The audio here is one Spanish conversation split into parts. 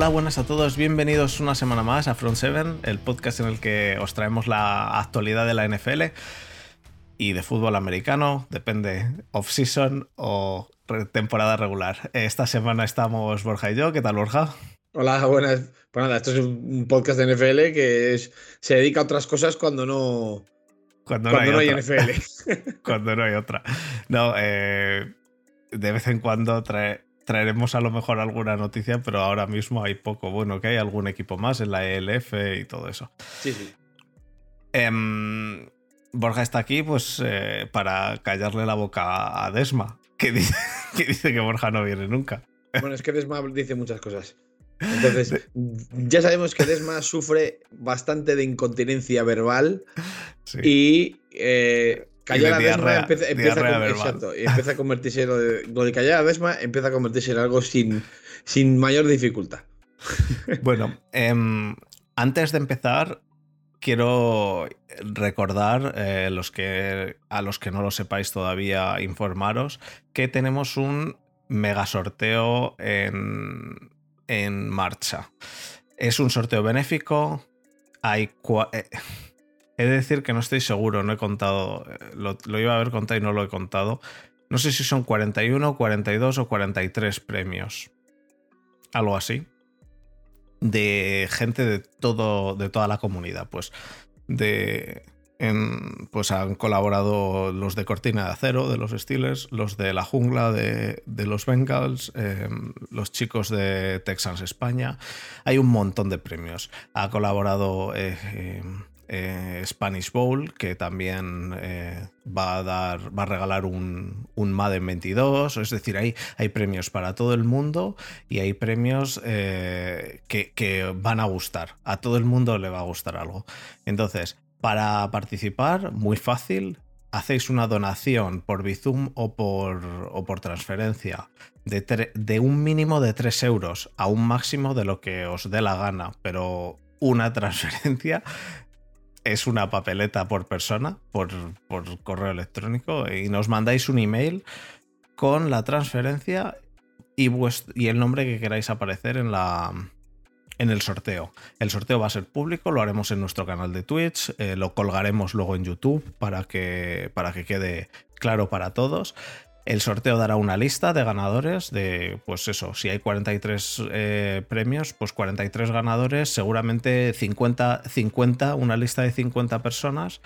Hola, buenas a todos, bienvenidos una semana más a Front 7, el podcast en el que os traemos la actualidad de la NFL y de fútbol americano, depende off-season o temporada regular. Esta semana estamos Borja y yo, ¿qué tal Borja? Hola, buenas. Pues nada, esto es un podcast de NFL que se dedica a otras cosas cuando no, cuando, no, hay, NFL. cuando no hay otra. No, eh, de vez en cuando traeremos a lo mejor alguna noticia, pero ahora mismo hay poco. Bueno, que hay algún equipo más en la ELF y todo eso. Sí, sí. Em, Borja está aquí pues eh, para callarle la boca a Desma, que dice, que dice que Borja no viene nunca. Bueno, es que Desma dice muchas cosas. Entonces, ya sabemos que Desma sufre bastante de incontinencia verbal y eh, callar a Desma empieza, a, convertirse lo de, callar a Desma empieza a convertirse en algo sin, sin mayor dificultad. Bueno, em, antes de empezar, quiero recordar eh, los que, a los que no lo sepáis todavía, informaros que tenemos un mega sorteo en en marcha. Es un sorteo benéfico. Hay. Eh, he de decir que no estoy seguro, no he contado. Eh, lo, iba a haber contado y no lo he contado. No sé si son 41, 42 o 43 premios. Algo así. De gente de todo. de toda la comunidad. Pues. De pues han colaborado los de Cortina de Acero, de los Steelers, los de La Jungla, de, los Bengals, em, los chicos de Texans España. Hay un montón de premios. Ha colaborado eh, em, eh, Spanish Bowl, que también eh, va a dar, va a regalar un, un Madden 22. Es decir, hay, hay premios para todo el mundo y hay premios que, que van a gustar. A todo el mundo le va a gustar algo. Entonces, para participar, muy fácil, hacéis una donación por Bizum o por, o por transferencia de, de, un mínimo de 3 euros a un máximo de lo que os dé la gana, pero una transferencia es una papeleta por persona, por, por correo electrónico, y nos mandáis un email con la transferencia y, y el nombre que queráis aparecer en la, en el sorteo. El sorteo va a ser público, lo haremos en nuestro canal de Twitch, eh, lo colgaremos luego en YouTube para que, para que quede claro para todos. El sorteo dará una lista de ganadores de, pues eso, si hay 43 eh, premios, pues 43 ganadores, seguramente 50, 50, una lista de 50 personas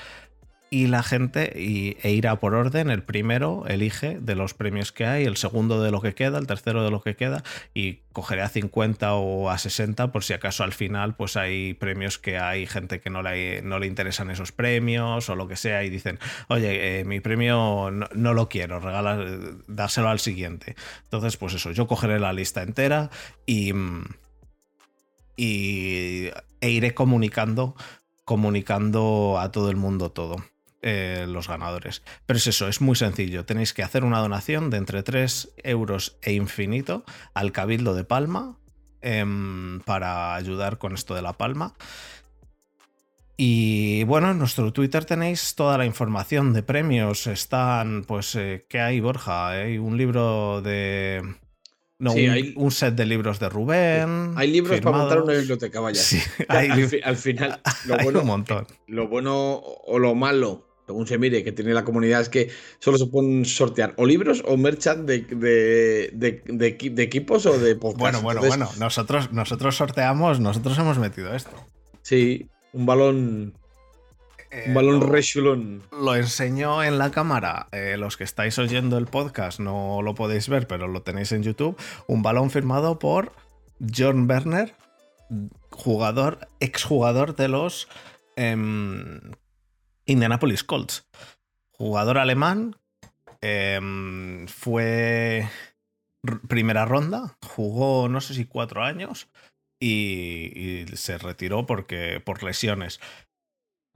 y la gente y, e irá por orden. El primero elige de los premios que hay, el segundo de lo que queda, el tercero de lo que queda y cogeré a 50 o a 60 por si acaso al final pues hay premios que hay gente que no le, no le interesan esos premios o lo que sea y dicen, oye, eh, mi premio no, lo quiero, regala, dárselo al siguiente. Entonces pues eso, yo cogeré la lista entera y... y e iré comunicando comunicando a todo el mundo todo. Eh, los ganadores. Pero es eso, es muy sencillo. Tenéis que hacer una donación de entre 3 euros e infinito al Cabildo de Palma em, para ayudar con esto de la Palma. Y bueno, en nuestro Twitter tenéis toda la información de premios. Están, pues, eh, ¿qué hay, Borja? Hay un libro de. No, un, set de libros de Rubén. Hay libros para montar una biblioteca, vaya. al, final, lo bueno, un montón. Lo bueno o lo malo según se mire, que tiene la comunidad, es que solo se pueden sortear o libros o merchant de, de, equipos o de podcasts. Bueno, bueno, bueno. Nosotros, nosotros sorteamos, nosotros hemos metido esto. Sí, un balón. un balón eh, rechulón. Lo enseño en la cámara. Eh, los que estáis oyendo el podcast no lo podéis ver, pero lo tenéis en YouTube. Un balón firmado por John Werner, jugador, exjugador de los em, Indianapolis Colts. Jugador alemán, em, fue primera ronda, jugó no sé si cuatro años y, se retiró porque, por lesiones.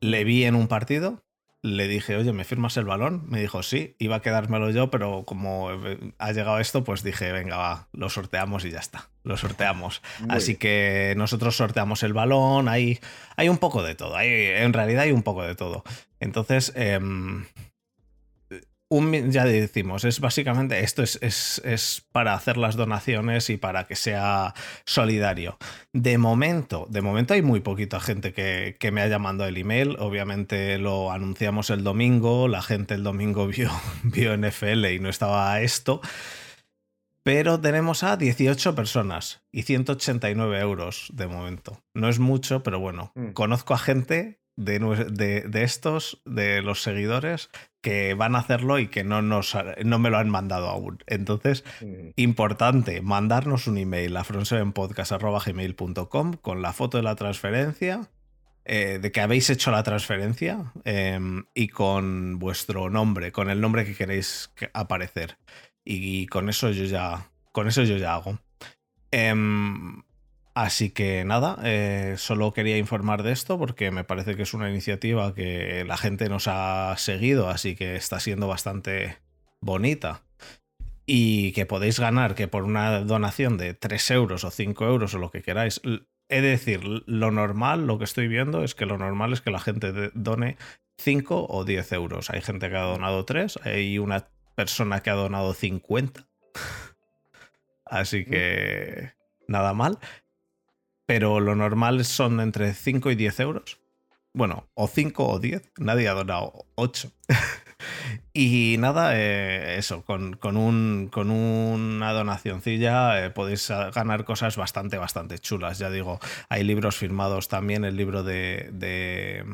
Le vi en un partido, le dije, oye, ¿me firmas el balón? Me dijo, sí, iba a quedármelo yo, pero como eh, ha llegado esto, pues dije, venga, va, lo sorteamos y ya está, lo sorteamos. Así que nosotros sorteamos el balón, hay, hay un poco de todo, hay, en realidad hay un poco de todo. Entonces, em, ya decimos, es básicamente esto es, es, para hacer las donaciones y para que sea solidario. De momento, de momento hay muy poquita gente que, que me haya mandado el email. Obviamente lo anunciamos el domingo, la gente el domingo vio, vio NFL y no estaba esto. Pero tenemos a 18 personas y 189 euros de momento. No es mucho, pero bueno, mm. conozco a gente de, estos, de los seguidores, que van a hacerlo y que no, nos, no me lo han mandado aún. Entonces, mm. importante, mandarnos un email a fronsevenpodcast.gmail.com con la foto de la transferencia, eh, de que habéis hecho la transferencia em, y con vuestro nombre, con el nombre que queréis aparecer. Y con eso yo ya, con eso yo ya hago. Em, Así que nada, eh, solo quería informar de esto porque me parece que es una iniciativa que la gente nos ha seguido, así que está siendo bastante bonita. Y que podéis ganar que por una donación de 3 euros o 5 euros o lo que queráis. He de decir, lo normal, lo que estoy viendo es que lo normal es que la gente done 5 o 10 euros. Hay gente que ha donado 3, hay una persona que ha donado 50. Así que nada mal pero lo normal son entre 5 y 10 euros. Bueno, o 5 o 10, nadie ha donado 8. y nada, eh, eso, con, con, un, con una donacioncilla eh, podéis ganar cosas bastante, bastante chulas. Ya digo, hay libros firmados también, el libro de, de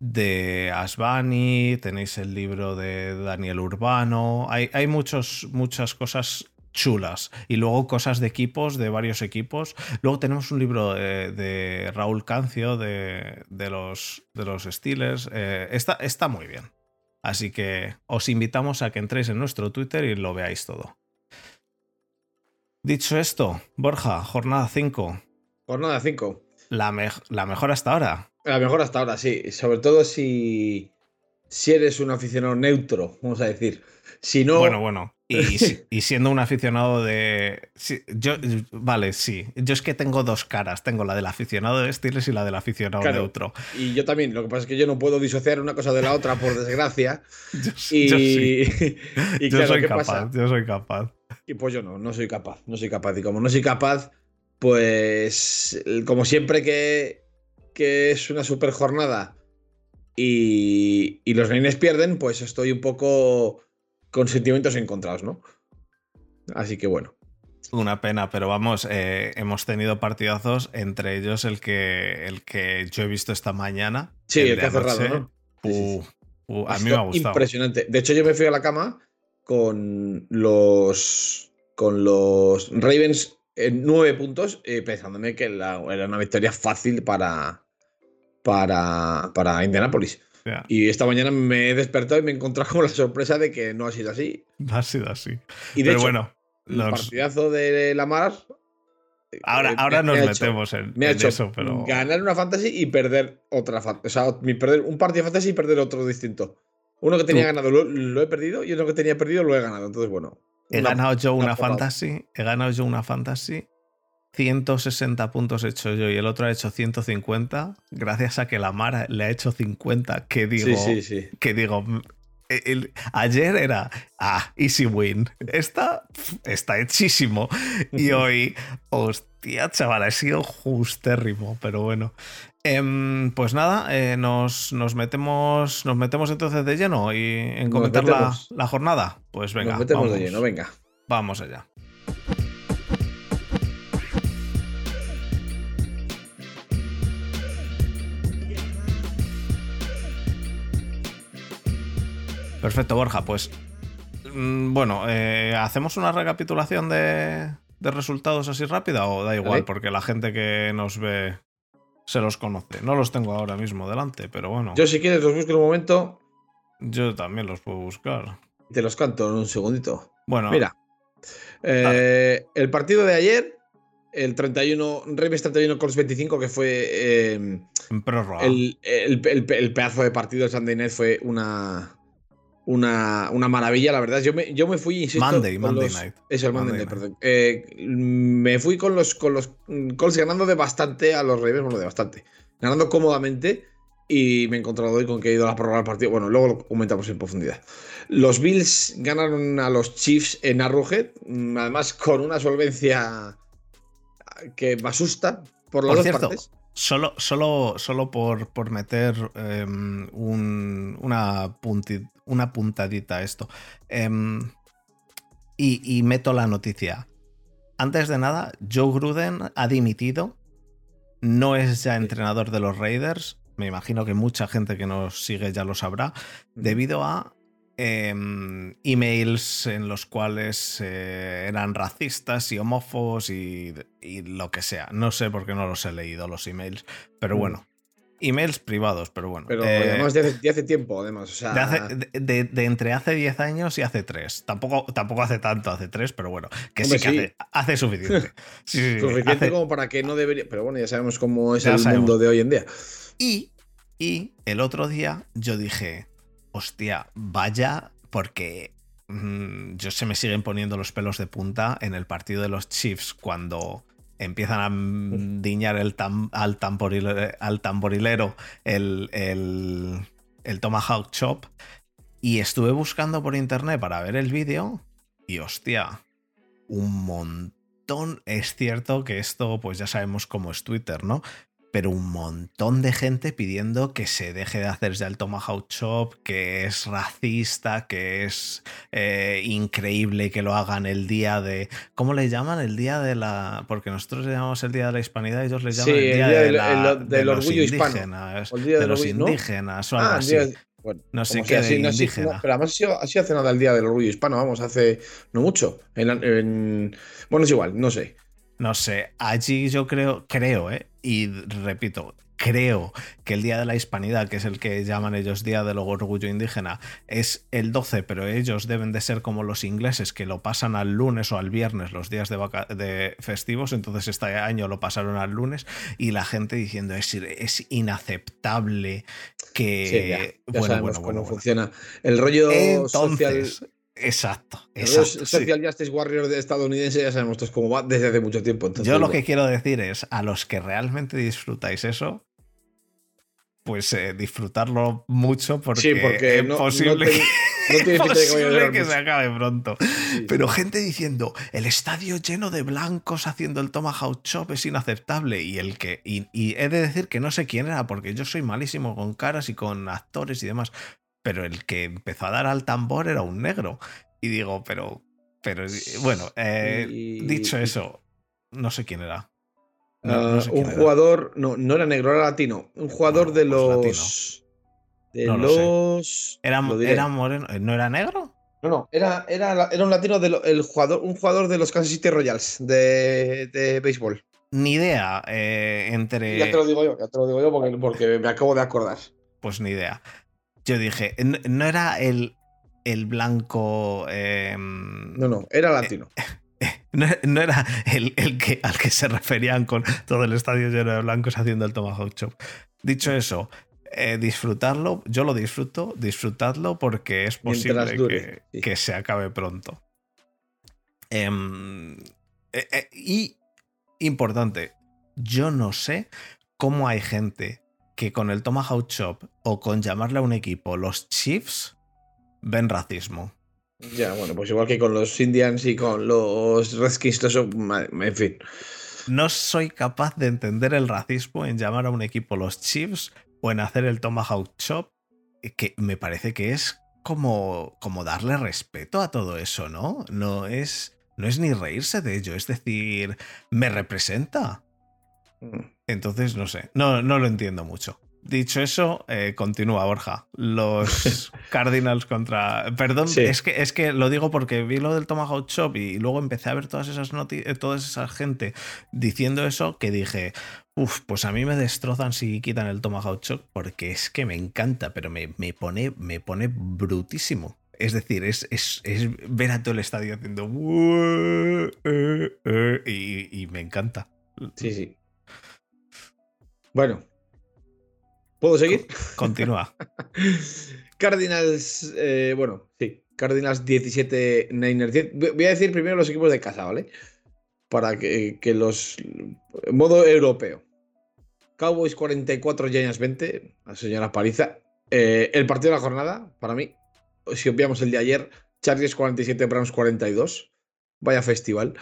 de Asbani, tenéis el libro de Daniel Urbano, hay, hay muchos, muchas cosas chulas. Y luego cosas de equipos, de varios equipos. Luego tenemos un libro de, Raúl Cancio de, los, de los Steelers. Eh, está, está muy bien. Así que os invitamos a que entréis en nuestro Twitter y lo veáis todo. Dicho esto, Borja, jornada 5. Jornada 5. La, la mejor hasta ahora. La mejor hasta ahora, sí. Sobre todo si, si eres un aficionado neutro, vamos a decir. Si no. Bueno, bueno. Y, siendo un aficionado de. yo, vale, sí. Yo es que tengo dos caras. Tengo la del aficionado de Steelers y la del aficionado neutro. Y yo también. Lo que pasa es que yo no puedo disociar una cosa de la otra, por desgracia. yo, y, yo soy capaz. Yo soy capaz. Y pues yo no, no soy capaz. No soy capaz. Y como no soy capaz, pues. Como siempre que, que es una super jornada y, y los Niners pierden, pues estoy un poco con sentimientos encontrados, ¿no? Así que bueno. Una pena, pero vamos, eh, hemos tenido partidazos, entre ellos el que, el que yo he visto esta mañana. Sí, el, que ha cerrado, ¿no? a mí me ha gustado. Impresionante. De hecho, yo me fui a la cama con los, con los Ravens en nueve puntos, eh, pensándome que era una victoria fácil para, para, para Indianapolis. Y esta mañana me he despertado y me he encontrado con la sorpresa de que no ha sido así. No ha sido así. Y de Pero bueno, el partidazo de Lamar. Ahora, eh, ahora nos metemos en, me ha hecho eso, pero. Ganar una fantasy y perder otra O sea, perder un partido de fantasy y perder otro distinto. Uno que tenía ganado lo, he perdido y uno que tenía perdido lo he ganado. Entonces, bueno. He ganado yo una fantasy. He ganado yo una fantasy 160 puntos he hecho yo y el otro ha hecho 150, gracias a que la Mara le ha hecho 50, que digo, que digo, ayer era, ah, easy win, esta está hechísimo y hoy, hostia, chaval, ha sido justérrimo, pero bueno. Em, pues nada, eh, nos, metemos, nos metemos entonces de lleno y en comentar la, jornada. Pues venga. Nos metemos de lleno, venga. Vamos allá. Perfecto, Borja. Pues mm, bueno, eh, ¿hacemos una recapitulación de, resultados así rápida o da igual? Porque la gente que nos ve se los conoce. No los tengo ahora mismo delante, pero bueno. Yo si quieres los busco en un momento. Yo también los puedo buscar. Te los canto en un segundito. Bueno. Mira. Eh, el partido de ayer, el 31, Remes 31 Colts 25, que fue. Eh, el, el, pedazo de partido de Sunday Night fue una, una, maravilla, la verdad. Yo me, yo me fui, insisto. Monday, Monday Night. Eso, el Monday, perdón. Eh, me fui con los, con los Colts ganando de bastante a los Ravens, bueno, de bastante. Ganando cómodamente. y me he encontrado hoy con que he ido a la prórroga del partido. Bueno, luego lo comentamos en profundidad. Los Bills ganaron a los Chiefs en Arrowhead, mm, además con una solvencia que me asusta por las dos partes. Solo, solo, solo por, por meter em, una, una puntadita a esto. Em, y, meto la noticia. Antes de nada, Joe Gruden ha dimitido. No es ya entrenador de los Raiders. Me imagino que mucha gente que nos sigue ya lo sabrá. Debido a Em, emails en los cuales eh, eran racistas y homófobos y, lo que sea. No sé por qué no los he leído los emails, pero mm. bueno. Emails privados, pero bueno. Pero eh, además de hace, tiempo, además. de, entre hace 10 años y hace 3. Tampoco, tampoco hace tanto, hace 3, pero bueno. Que sí que Hace, suficiente. suficiente como para que no debería. Pero bueno, ya sabemos cómo es el mundo de hoy en día. Y, y el otro día yo dije hostia, vaya, porque mm, yo se me siguen poniendo los pelos de punta en el partido de los Chiefs cuando empiezan a diñar al, tamborilero, el, el, el Tomahawk Chop. Y estuve buscando por internet para ver el vídeo y hostia, un montón. Es cierto que esto, pues ya sabemos cómo es Twitter, ¿no? Pero un montón de gente pidiendo que se deje de hacer ya el Tomahawk Chop, que es racista, que es eh, increíble que lo hagan el día de. ¿Cómo le llaman? El día de la. Porque nosotros le llamamos el día de la hispanidad, ellos le llaman el día, de, la, del orgullo indígenas, de, los indígenas o algo ah, así. no sé qué, indígena. pero además ha sido, hace nada el día del orgullo hispano, vamos, hace no mucho. bueno, es igual, no sé. No sé, allí yo creo, creo, ¿eh? Y repito, creo que el Día de la Hispanidad, que es el que llaman ellos Día del Orgullo Indígena, es el 12, pero ellos deben de ser como los ingleses, que lo pasan al lunes o al viernes, los días de, de festivos, entonces este año lo pasaron al lunes, y la gente diciendo es, es inaceptable que... bueno, bueno, cómo funciona. El rollo social Exacto. exacto Social Justice Warrior de estadounidense ya sabemos cómo va desde hace mucho tiempo. Yo lo que quiero decir es, a los que realmente disfrutáis eso, pues eh, disfrutarlo mucho porque, sí, porque es posible, que, se acabe pronto. Pero gente diciendo, el estadio lleno de blancos haciendo el Tomahawk Chop es inaceptable. Y el que. Y, y, he de decir que no sé quién era, porque yo soy malísimo con caras y con actores y demás pero el que empezó a dar al tambor era un negro. Y digo, pero, pero bueno, eh, dicho eso, no sé quién era. Ah, un jugador, no, no era negro, era latino. Un jugador de los. De los. Era, era moreno, eh, ¿no era negro? No, no, era, era, era un latino, de el jugador, un jugador de los Kansas City Royals de, de béisbol. Ni idea eh, entre. Ya te lo digo yo, ya te lo digo yo porque, porque me acabo de acordar. Pues ni idea yo dije, no era el, el blanco. Em, no, no, era latino. no, era el, que, al que se referían con todo el estadio lleno de blancos haciendo el Tomahawk Chop. Dicho eso, eh, disfrutarlo, yo lo disfruto, disfrutadlo porque es posible que, se acabe pronto. Em, eh, eh, y importante, yo no sé cómo hay gente que con el Tomahawk Chop o con llamarle a un equipo los Chiefs ven racismo. Ya, bueno, pues igual que con los Indians y con los Redskins, eso, en fin. No soy capaz de entender el racismo en llamar a un equipo los Chiefs o en hacer el Tomahawk Chop, que me parece que es como, como darle respeto a todo eso, ¿no? No es, no es ni reírse de ello, es decir, me representa. Mm. Entonces, no sé, no, no lo entiendo mucho. Dicho eso, eh, continúa Borja. Los Cardinals contra. Perdón, es, que, es que lo digo porque vi lo del Tomahawk Chop y luego empecé a ver todas esas noticias, eh, toda esa gente diciendo eso que dije, uff, pues a mí me destrozan si quitan el Tomahawk Chop porque es que me encanta, pero me, me pone, me pone brutísimo. Es decir, es, es, es, ver a todo el estadio haciendo. Y, y me encanta. Sí, sí. Bueno, ¿puedo seguir? Continúa. Cardinals, eh, bueno, sí, Cardinals 17, Niners 10. Voy a decir primero los equipos de casa, ¿vale? Para que, que los. modo europeo. Cowboys 44, Giants 20. La señora paliza. Eh, el partido de la jornada, para mí, si obviamos el de ayer, Chargers 47, Browns 42. Vaya festival.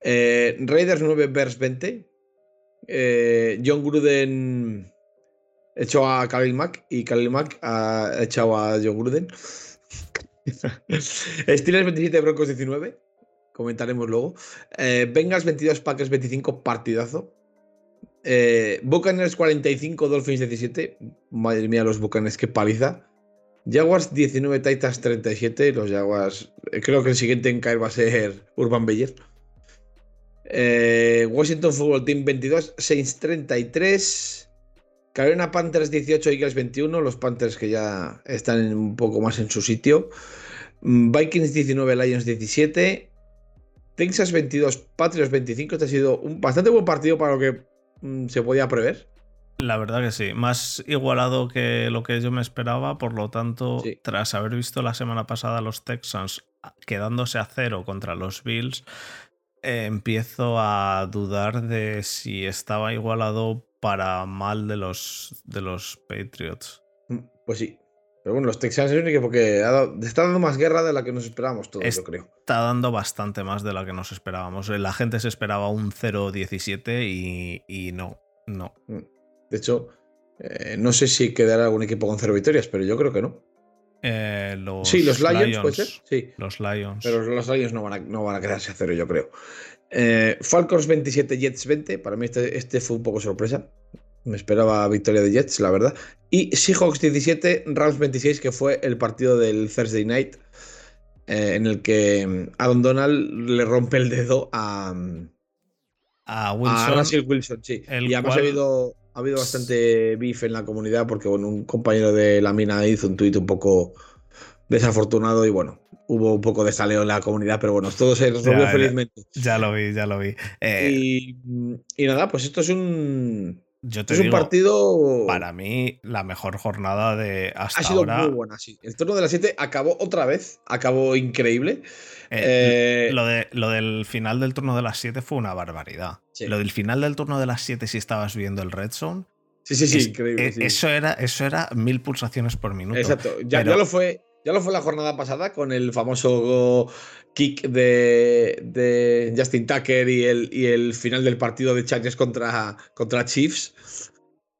Eh, Raiders 9, Bears 20. Eh, John Gruden echó a Khalil Mack y Khalil Mack ha echado a John Gruden. Steelers 27, Broncos 19. Comentaremos luego. Eh, Bengals 22, Packers 25, partidazo. Eh, Buccaneers 45, Dolphins 17. Madre mía, los Buccaneers, qué paliza. Jaguars 19, Titans 37. Los Jaguars. Eh, creo que el siguiente en caer va a ser Urban Beyer. Eh, Washington Football Team 22, Saints 33. Carolina Panthers 18, Eagles 21. Los Panthers que ya están un poco más en su sitio. Mm, Vikings 19, Lions 17. Texas 22, Patriots 25. Este ha sido un bastante buen partido para lo que mm, se podía prever. La verdad que sí, más igualado que lo que yo me esperaba, por lo tanto, tras haber visto la semana pasada los Texans quedándose a cero contra los Bills, eh, empiezo a dudar de si estaba igualado para mal de los, de los Patriots. Mm, pues sí. Pero bueno, los Texans es un equipo que está dando más guerra de la que nos esperábamos todos, yo creo. Está dando bastante más de la que nos esperábamos. La gente se esperaba un 0-17 y, y no, no. Mm. De hecho, eh, no sé si quedará algún equipo con cero victorias, pero yo creo que no. Eh, los sí, los Lions, puede ser. Sí. Los Lions. Pero los Lions no van a, no van a quedarse a cero, yo creo. Eh, Falcons 27, Jets 20. Para mí este, este, fue un poco sorpresa. Me esperaba victoria de Jets, la verdad. Y Seahawks 17, Rams 26, que fue el partido del Thursday Night. en el que mm, Adam Donald le rompe el dedo a. Mm, a Wilson. Russell Wilson, sí. Y además ha habido ha habido bastante beef en la comunidad porque bueno, un compañero de la mina hizo un tuit un poco desafortunado y bueno, hubo un poco de saleo en la comunidad, pero bueno, todo se resolvió felizmente. Ya lo vi, ya lo vi. Eh, y, nada, pues esto es un. Yo es un partido. Para mí, la mejor jornada de hasta Ha sido muy buena, sí. El turno de las 7 acabó otra vez, acabó increíble. Eh, eh, lo, de, lo del final del turno de las 7 fue una barbaridad. Lo del final del turno de las 7, si estabas viendo el Red Zone. Sí, sí, sí, increíble. E, eso, era, eso era mil pulsaciones por minuto. Exacto. Ya, lo fue. Ya lo fue la jornada pasada con el famoso kick de, Justin Tucker y el, y el, final del partido de Chargers contra, contra Chiefs.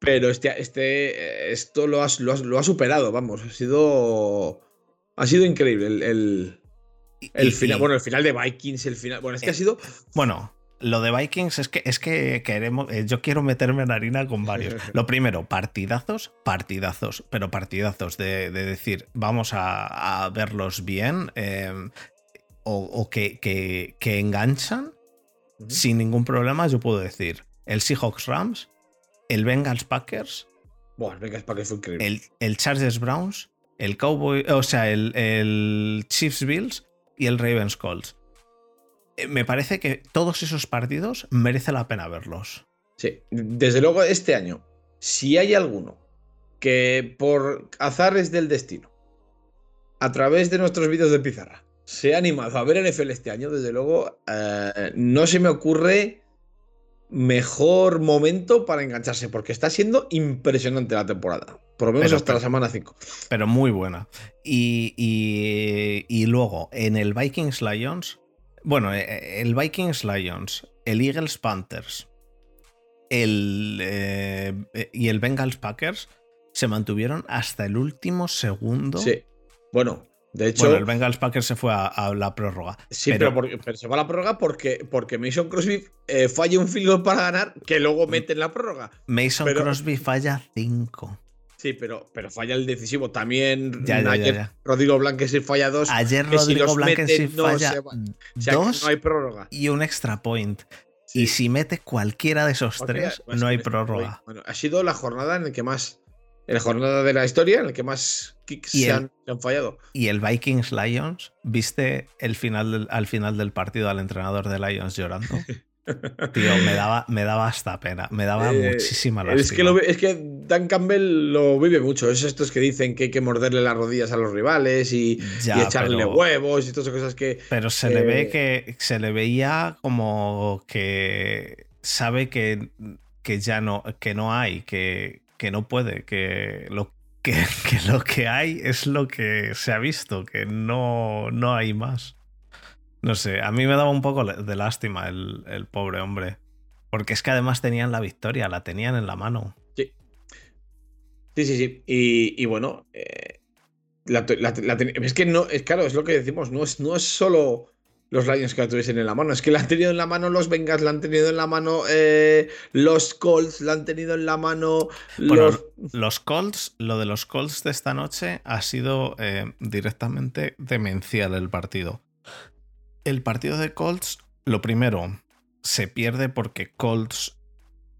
Pero este, este, esto lo, lo, ha superado, vamos. Ha sido. Ha sido increíble el, el final, bueno, el final de Vikings, el final. Bueno, es que ha eh, sido. Bueno, lo de Vikings es que es que queremos. Eh, yo quiero meterme en harina con varios. Lo primero, partidazos, partidazos, pero partidazos de, decir, vamos a, verlos bien. Em, o, que, que, enganchan sin ningún problema. Yo puedo decir el Seahawks Rams, el Bengals Packers. Bueno, el Bengals Packers fue increíble. El, el Chargers Browns, el Cowboy, o sea, el, el Chiefs Bills y el Ravens Colts. Eh, me parece que todos esos partidos merece la pena verlos. Sí, desde luego este año, si hay alguno que por azares del destino, a través de nuestros vídeos de pizarra, se ha animado a ver NFL este año, desde luego, eh, no se me ocurre mejor momento para engancharse, porque está siendo impresionante la temporada. Por lo menos hasta la semana 5. Pero muy buena. Y, y, luego, en el Vikings Lions, bueno, eh, eh, el Vikings Lions, el Eagles Panthers el, eh, y el Bengals Packers se mantuvieron hasta el último segundo. Sí. Bueno, de hecho. Bueno, el Bengals Packers se fue a, la prórroga. Sí, pero, se fue a la prórroga porque, porque Mason Crosby falla un field para ganar que luego mete en la prórroga. Mason Crosby falla 5. Sí, pero, pero falla el decisivo. También ayer Rodrigo Blanques sí falla dos. Ayer Rodrigo Blanques sí falla dos no hay prórroga. y un extra point. Y si mete cualquiera de esos tres, no hay prórroga. Bueno, ha sido la jornada en la que más. la jornada de la historia en la que más kicks se, han, fallado. Y el Vikings Lions, ¿viste el final al final del partido al entrenador de Lions llorando? Tío, me daba, me daba hasta pena, me daba eh, muchísima lástima. Es que, es que Dan Campbell lo vive mucho. Es estos que dicen que hay que morderle las rodillas a los rivales y, echarle huevos y todas esas cosas que. Pero se le ve que se le veía como que sabe que, que ya no, que no hay, que, que no puede, que lo que, lo que hay es lo que se ha visto, que no, no hay más. No sé, a mí me daba un poco de lástima el, el pobre hombre. Porque es que además tenían la victoria, la tenían en la mano. Sí. Sí, sí, sí. Y, bueno, eh, es que no, es claro, es lo que decimos, no es, no es solo los Lions que la tuviesen en la mano. Es que la han tenido en la mano los Bengals, la han tenido en la mano eh, los Colts, la han tenido en la mano los... los Colts, lo de los Colts de esta noche ha sido eh, directamente demencial el partido. El partido de Colts, lo primero, se pierde porque Colts,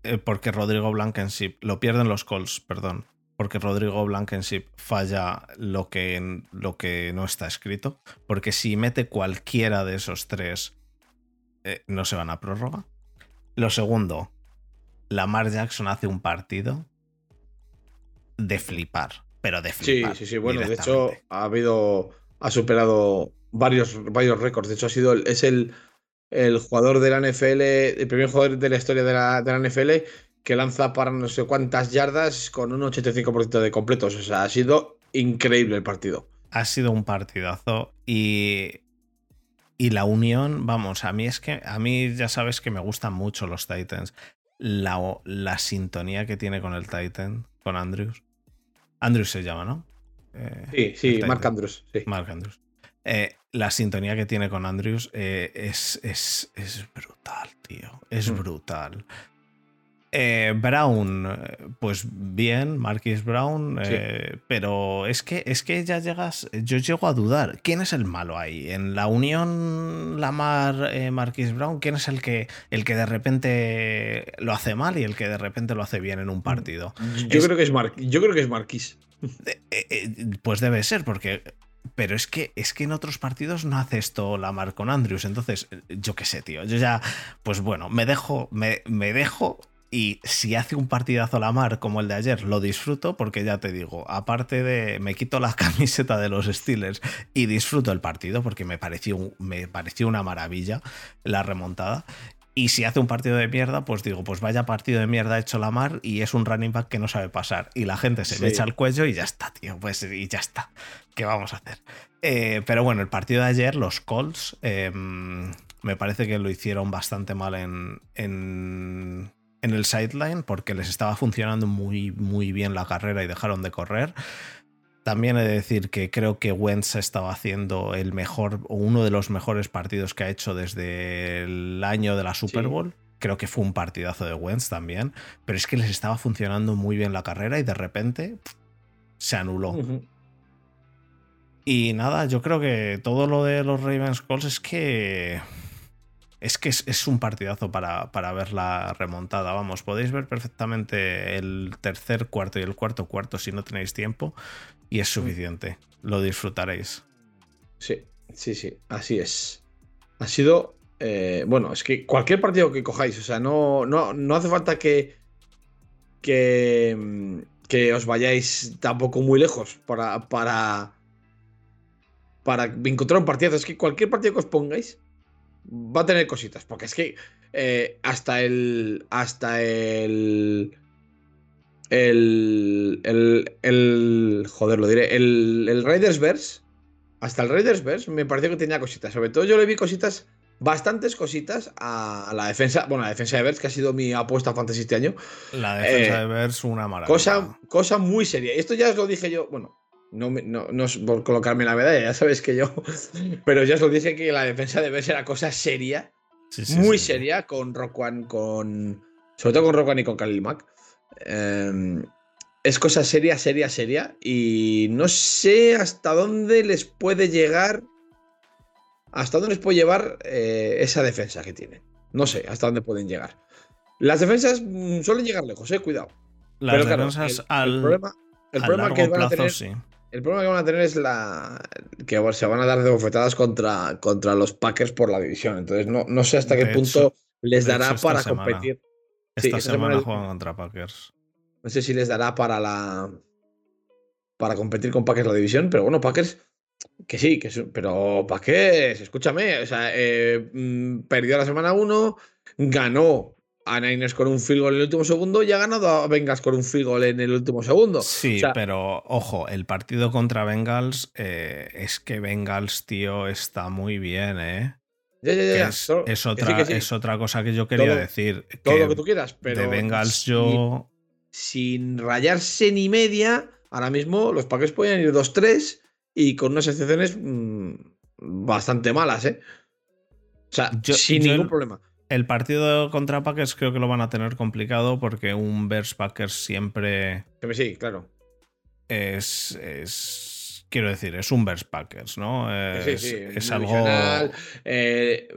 eh, porque Rodrigo Blankenship, lo pierden los Colts, perdón, porque Rodrigo Blankenship falla lo que, lo que no está escrito, porque si mete cualquiera de esos tres, eh, no se van a prórroga. Lo segundo, Lamar Jackson hace un partido de flipar, pero de flipar. Sí, sí, sí, bueno, de hecho ha habido, ha superado varios, varios récords, de hecho ha sido, es el, el jugador de la NFL, el primer jugador de la historia de la, de la NFL que lanza para no sé cuántas yardas con un 85% de completos. O sea, ha sido increíble el partido. Ha sido un partidazo y, y la unión, vamos, a mí es que, a mí ya sabes que me gustan mucho los Titans. La, la sintonía que tiene con el Titan, con Andrews. Andrews se llama, ¿no? Eh, sí, sí, Mark Andrews. Sí. Mark Andrews. Eh, la sintonía que tiene con Andrews eh, es, es, es, brutal, tío. Es mm. brutal. Brown, pues bien, Marquis Brown, pero es que, es que ya llegas, yo llego a dudar, ¿quién es el malo ahí? En la unión Lamar Marquis Brown, ¿quién es el que, el que de repente lo hace mal y el que de repente lo hace bien en un partido? Yo creo que es Mar yo creo que es Marquis. Pues debe ser, porque pero es que, es que en otros partidos no hace esto Lamar con Andrews. Entonces, yo qué sé, tío. Yo ya, pues bueno, me dejo, me, me dejo y si hace un partidazo la mar como el de ayer, lo disfruto porque ya te digo, aparte de me quito la camiseta de los Steelers y disfruto el partido porque me pareció, me pareció una maravilla la remontada. Y si hace un partido de mierda, pues digo, pues vaya partido de mierda hecho la mar y es un running back que no sabe pasar. Y la gente se me echa el cuello y ya está, tío. Pues y ya está. ¿Qué vamos a hacer? Eh, pero bueno, el partido de ayer, los Colts, em, me parece que lo hicieron bastante mal en, en, en el sideline porque les estaba funcionando muy, muy bien la carrera y dejaron de correr. También he de decir que creo que Wentz estaba haciendo el mejor o uno de los mejores partidos que ha hecho desde el año de la Super Bowl. Creo que fue un partidazo de Wentz también. Pero es que les estaba funcionando muy bien la carrera y de repente se anuló. Y nada, yo creo que todo lo de los Ravens Calls es que es que es, un partidazo para, para, ver la remontada. Vamos, podéis ver perfectamente el tercer cuarto y el cuarto cuarto si no tenéis tiempo y es suficiente. Lo disfrutaréis. Sí, sí, sí, así es. Ha sido, eh, bueno, es que cualquier partido que cojáis, o sea, no, no, no hace falta que, que, que os vayáis tampoco muy lejos para, para, para encontrar un partido. Es que cualquier partido que os pongáis va a tener cositas, porque es que eh, hasta el. Hasta el. El, el, el. Joder, lo diré. El, el Raiders Verse. Hasta el Raiders Verse me pareció que tenía cositas. Sobre todo yo le vi cositas. Bastantes cositas a la defensa. Bueno, la defensa de Verse, que ha sido mi apuesta fantasy este año. La defensa eh, de Verse, una maravilla. Cosa, cosa muy seria. Y esto ya os lo dije yo. Bueno, no, no, no, es por colocarme la medalla, ya sabes que yo. Pero ya os lo dije que la defensa debe ser una cosa seria. muy seria con Rockwan, con. Sobre todo con Rockwan y con Khalil Mack. Em, es cosa seria, seria, seria. Y no sé hasta dónde les puede llegar. Hasta dónde les puede llevar eh, esa defensa que tienen. No sé hasta dónde pueden llegar. Las defensas mm, suelen llegar lejos, eh, cuidado. Las defensas al, problema, el problema que van a tener, sí. El problema que van a tener es la que se van a dar de bofetadas contra, contra los Packers por la división. Entonces no, no sé hasta qué punto les dará para competir. Esta, semana, juegan contra Packers. No sé si les dará para la para competir con Packers la división, pero bueno, Packers que sí, que pero Packers, escúchame, o sea, eh, mm, perdió la semana 1, ganó a Niners con un field goal en el último segundo y ha ganado a Bengals con un field goal en el último segundo. Sí, pero ojo, el partido contra Bengals eh, es que Bengals, tío, está muy bien, ¿eh? Ya, ya, ya. Es, otra, es otra cosa que yo quería decir. Todo lo que tú quieras, pero. De Bengals yo. Sin, rayarse ni media, ahora mismo los Packers pueden ir 2-3 y con unas excepciones mm, bastante malas, ¿eh? O sea, sin ningún problema. El partido contra Packers creo que lo van a tener complicado porque un Bears Packers siempre. Sí, claro. Es, quiero decir, es un Bears Packers, ¿no? Es, sí, sí, es algo. Eh,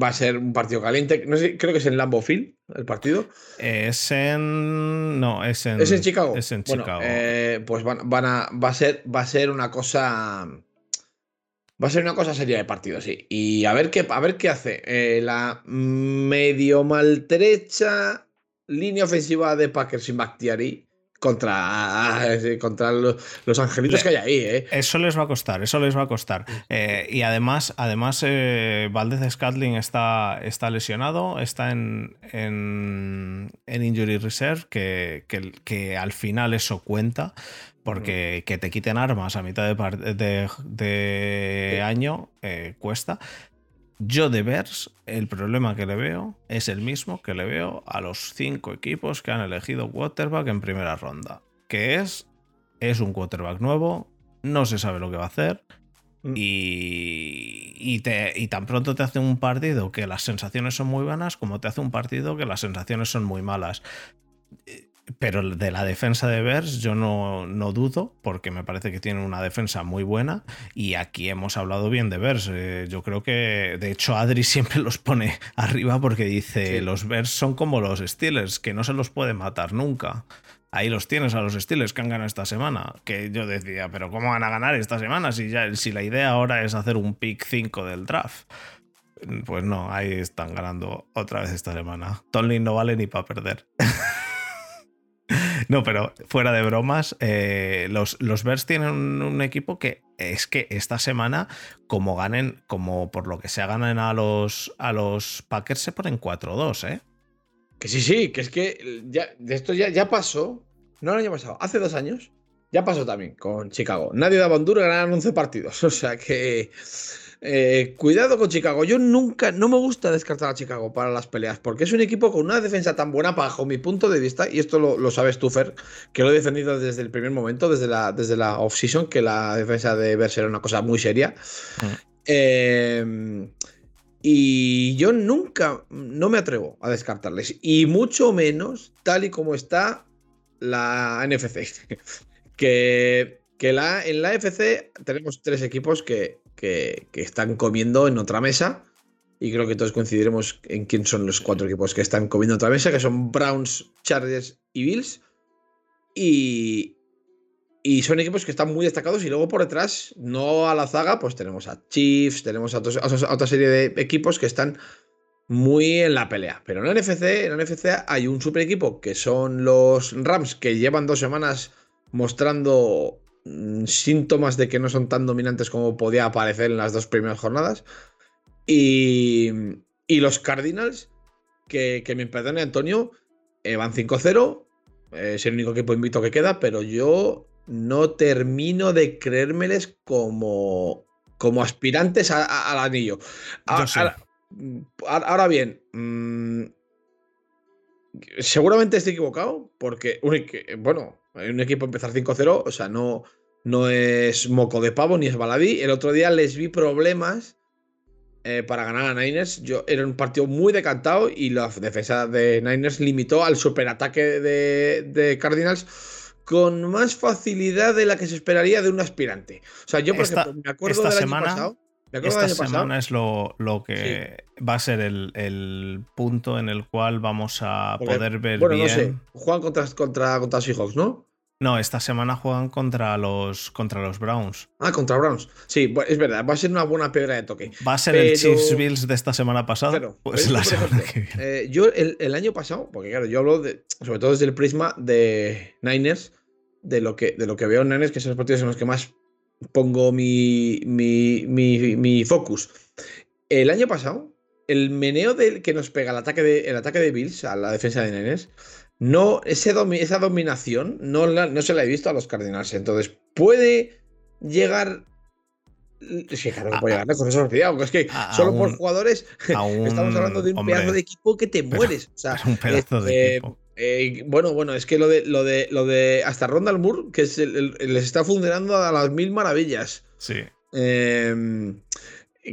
va a ser un partido caliente. No sé, creo que es en Lambeau Field el partido. Es en. No, es en. Es en Chicago. Es en Chicago. Eh, pues van, van, a. Va a ser, va a ser una cosa Va a ser una cosa seria de partido, sí. Y a ver qué, a ver qué hace. Eh, la medio maltrecha línea ofensiva de Packers sin Bakhtiari contra, contra los, angelitos que hay ahí. ¿eh? Eso les va a costar, eso les va a costar. Eh, y además, además eh, Valdez Scatling está, está lesionado, está en, en, Injury Reserve, que, que, que, al final eso cuenta. Porque que te quiten armas a mitad de, de, año eh, cuesta. Yo de Bears, el problema que le veo es el mismo que le veo a los cinco equipos que han elegido quarterback en primera ronda. Que es, es un quarterback nuevo, no se sabe lo que va a hacer. Mm. Y, y, te, y tan pronto te hace un partido que las sensaciones son muy buenas, como te hace un partido que las sensaciones son muy malas pero de la defensa de Bears yo no, no, dudo, porque me parece que tienen una defensa muy buena. Y aquí hemos hablado bien de Bears. Eh, yo creo que, de hecho, Adri siempre los pone arriba porque dice: los Bears son como los Steelers, que no se los puede matar nunca. Ahí los tienes a los Steelers que han ganado esta semana. Que yo decía, pero ¿cómo van a ganar esta semana si, ya, si la idea ahora es hacer un pick 5 del draft? Pues no, ahí están ganando otra vez esta semana. Tonlin no vale ni para perder. No, pero fuera de bromas, eh, los, los Bears tienen un, equipo que es que esta semana, como ganen, como por lo que sea ganen a los, a los Packers, se ponen 4-2, ¿eh? Que sí, sí, que es que ya, esto ya, ya pasó. No el año pasado, hace dos años. Ya pasó también con Chicago. Nadie daba un duro ganaron 11 partidos. O sea que. Eh, cuidado con Chicago. Yo nunca, no me gusta descartar a Chicago para las peleas, porque es un equipo con una defensa tan buena bajo mi punto de vista, y esto lo, sabes tú, Fer, que lo he defendido desde el primer momento, desde la, desde la off-season, que la defensa de Verse era una cosa muy seria. Mm. Em, y yo nunca, no me atrevo a descartarles, y mucho menos tal y como está la NFC. que, que la, en la NFC tenemos tres equipos que que, están comiendo en otra mesa. Y creo que todos coincidiremos en quién son los cuatro equipos que están comiendo en otra mesa, que son Browns, Chargers y Bills. Y, y son equipos que están muy destacados. Y luego por detrás, no a la zaga, pues tenemos a Chiefs, tenemos a, otra serie de equipos que están muy en la pelea. Pero en la NFC, en la NFC hay un super equipo que son los Rams, que llevan dos semanas mostrando síntomas de que no son tan dominantes como podía parecer en las dos primeras jornadas. Y, y los Cardinals, que, me perdone Antonio, eh, van 5-0. es el único equipo invito que queda, pero yo no termino de creérmeles como, como aspirantes al anillo. Ahora, bien, mm, seguramente estoy equivocado, porque, bueno, un equipo empezar 5-0, o sea, no, no es moco de pavo ni es baladí. El otro día les vi problemas eh, para ganar a Niners. Yo, era un partido muy decantado y la defensa de Niners limitó al superataque de, de Cardinals con más facilidad de la que se esperaría de un aspirante. O sea, yo, por ejemplo, me acuerdo del año pasado. esta semana es lo, lo que va a ser el, punto en el cual vamos a poder ver. Bueno, no sé. Juegan contra, contra, contra Seahawks, ¿no? No, esta semana juegan contra los, contra los Browns. Ah, contra Browns. Sí, es verdad, va a ser una buena piedra de toque. ¿Va a ser el Chiefs Bills de esta semana pasada? pues la semana que viene. Eh, yo el, año pasado, porque claro, yo hablo de, sobre todo desde el prisma de Niners, de lo que, de lo que veo en Niners, que son los partidos en los que más pongo mi, mi, mi, mi focus. El año pasado, el meneo del que nos pega el ataque de, el ataque de Bills a la defensa de Nenes, no, ese esa dominación no, no se la he visto a los Cardinals. Entonces, puede llegar es que claro, no puede llegar lejos, eso es que solo por jugadores estamos hablando de un pedazo de equipo que te mueres. O sea, un pedazo de equipo. Eh, bueno, bueno, es que lo de lo de lo de hasta Ronald Moore, que les está funcionando a las mil maravillas. Sí. Em,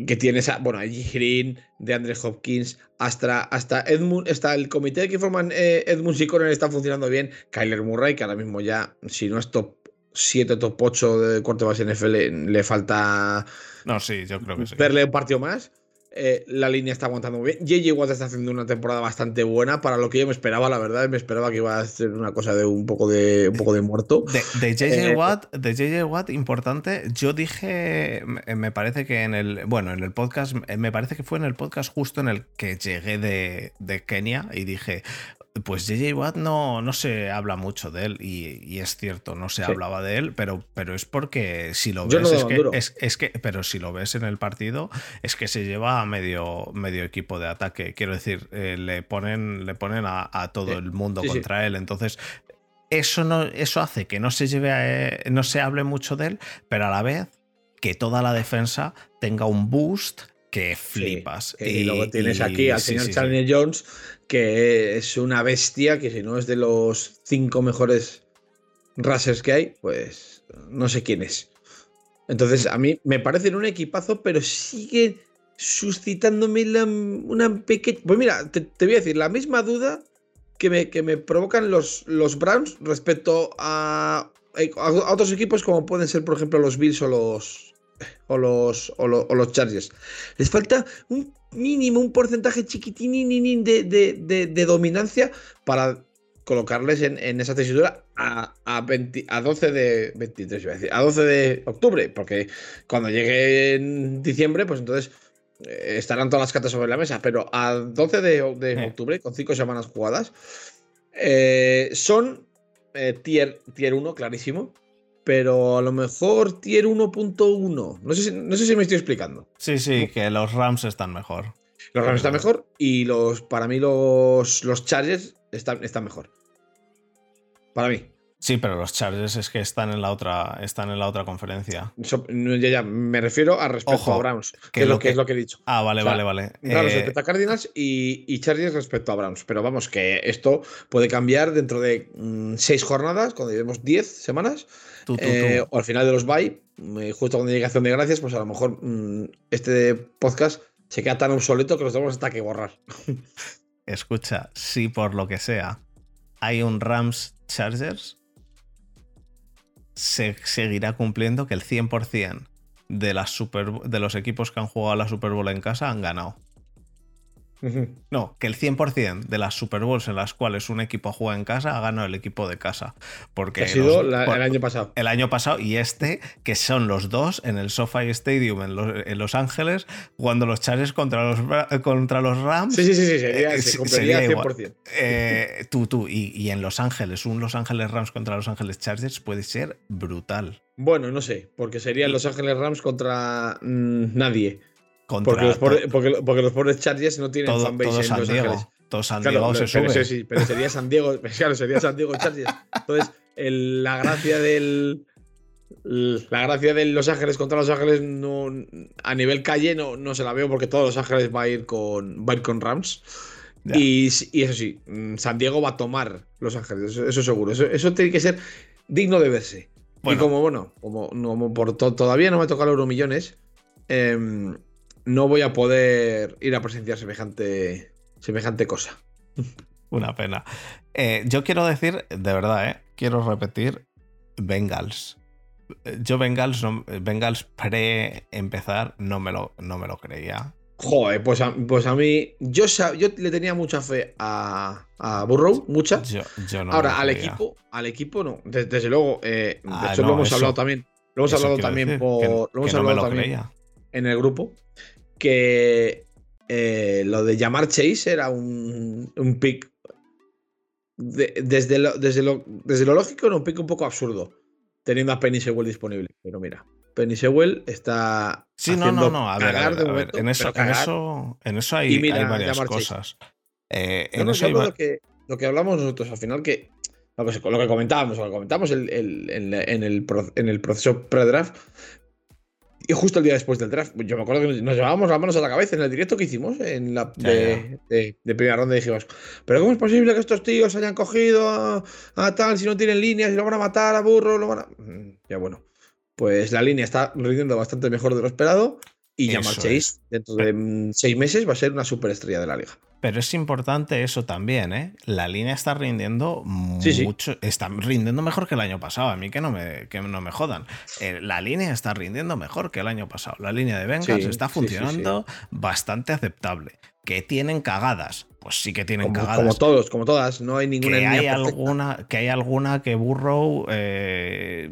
que tienes a, bueno, a Green, de Andre Hopkins, hasta, hasta Edmund, está el comité que forman eh, Edmund y Conner está funcionando bien. Kyler Murray, que ahora mismo ya, si no es top 7, top 8 de cuarto base NFL, le falta. No, sí, yo creo que sí. Verle un partido más. Eh, la línea está aguantando muy bien. JJ Watt está haciendo una temporada bastante buena para lo que yo me esperaba, la verdad. Me esperaba que iba a ser una cosa de un poco de, un poco de muerto. De, JJ eh, Watt, de JJ Watt, importante. Yo dije, me parece que en el, bueno, en el podcast, me parece que fue en el podcast justo en el que llegué de, de Kenia y dije, pues JJ Watt no, no se habla mucho de él y, es cierto, no se hablaba de él, pero, pero es porque si lo ves es, que, es, que, pero si lo ves en el partido es que se lleva a medio, medio equipo de ataque. Quiero decir, eh, le ponen, le ponen a, todo el mundo contra él. Entonces, eso, no, eso hace que no se lleve eh, no se hable mucho de él, pero a la vez que toda la defensa tenga un boost que flipas. y, luego tienes aquí al señor Charlie Jones que es una bestia, que si no es de los cinco mejores racers que hay, pues no sé quién es. Entonces, a mí me parecen un equipazo, pero sigue suscitándome una pequeña... Pues mira, te, voy a decir, la misma duda que me, que me provocan los, los Browns respecto a, a, otros equipos como pueden ser, por ejemplo, los Bills o los, o los, o los Chargers. Les falta un mínimo, un porcentaje chiquitín de, de, de, dominancia para colocarles en, esa tesitura a, a, a 12 de 23, a 12 de octubre, porque cuando llegue en diciembre, pues entonces eh, estarán todas las cartas sobre la mesa, pero a 12 de, de octubre, con 5 semanas jugadas, eh, son eh, tier, tier 1, clarísimo, pero a lo mejor tier 1.1. No, sé si, no sé si me estoy explicando. Sí, sí, que los Rams están mejor. Los Rams están mejor y los, para mí los, los Chargers están, están mejor. Para mí. Sí, pero los Chargers es que están en la otra, están en la otra conferencia. ya, ya, me refiero a respecto a Browns, que, es lo que, es lo que he dicho. Ah, vale, vale, vale. Browns eh, respecto a Cardinals y, y, Chargers respecto a Browns. Pero vamos, que esto puede cambiar dentro de mm, seis jornadas, cuando llevemos diez semanas. Eh, o al final de los bye, eh, justo cuando llegue acción de gracias, pues a lo mejor mm, este podcast se queda tan obsoleto que los tenemos hasta que borrar. Escucha, si por lo que sea hay un Rams Chargers, se seguirá cumpliendo que el 100% de, las super, de los equipos que han jugado la Super Bowl en casa han ganado. No, que el 100% de las Super Bowls en las cuales un equipo juega en casa ha ganado el equipo de casa. Porque ha sido el año pasado. El año pasado y este, que son los dos en el SoFi Stadium en Los, Ángeles, jugando los Chargers contra los, contra los Rams. Sí, sí, sí, sí sería, eh, se cumpliría 100%. Eh, tú, tú, y, en Los Ángeles, un Los Ángeles Rams contra Los Ángeles Chargers puede ser brutal. Bueno, no sé, porque serían Los Ángeles Rams contra mm, nadie porque, los pobres, porque, los pobres Chargers no tienen fanbase en Los Ángeles. Todo San Diego se sube. Pero, sí, pero sería San Diego, claro, sería San Diego Chargers. Entonces, la gracia del. La gracia de Los Ángeles contra Los Ángeles no, a nivel calle no, no se la veo porque todos Los Ángeles va a ir con, va a ir con Rams. Y, y, eso sí, San Diego va a tomar Los Ángeles, eso, seguro. Eso, eso, tiene que ser digno de verse. Y como bueno, como, como por todavía no me ha tocado el Euromillones, eh, no voy a poder ir a presenciar semejante, semejante cosa. Una pena. Eh, yo quiero decir, de verdad, eh, quiero repetir, Bengals. Yo Bengals, Bengals pre-empezar no me, lo, no me lo creía. Joder, pues a, pues a mí, yo, yo le tenía mucha fe a, a Burrow, mucha. Ahora, al equipo, al equipo no. Desde, luego, eh, de ah, hecho lo hemos hablado también. Lo hemos hablado también por. lo hemos hablado también en el grupo que eh, lo de llamar Chase era un, un pick. desde, lo, desde, lo, desde lo lógico era un pick un poco absurdo, teniendo a Penny Sewell disponible. Pero mira. Penny Sewell está. Sí, no, no, no. A ver, a ver, en, eso, en, eso, en, eso, hay, hay varias cosas. Eh, en eso hay... lo, que, lo que hablamos nosotros al final, que lo que, lo que comentábamos, lo que comentábamos en, el, en, el, en el proceso pre-draft, y justo el día después del draft, yo me acuerdo que nos llevábamos las manos a la cabeza en el directo que hicimos en la de, primera ronda. Dijimos, pero ¿cómo es posible que estos tíos hayan cogido a, tal si no tienen líneas y lo van a matar a burro? Lo van a... Mm, ya bueno, pues la línea está rindiendo bastante mejor de lo esperado y ya Chase dentro de mm, seis meses va a ser una superestrella de la liga. Pero es importante eso también, ¿eh? La línea está rindiendo mucho, está rindiendo mejor que el año pasado. A mí que no me, que no me jodan. Eh, la línea está rindiendo mejor que el año pasado. La línea de Bengals está funcionando bastante aceptable. ¿Que tienen cagadas? Pues sí que tienen cagadas. Como todos, como todas. No hay ninguna que hay alguna Que hay alguna que Burrow eh,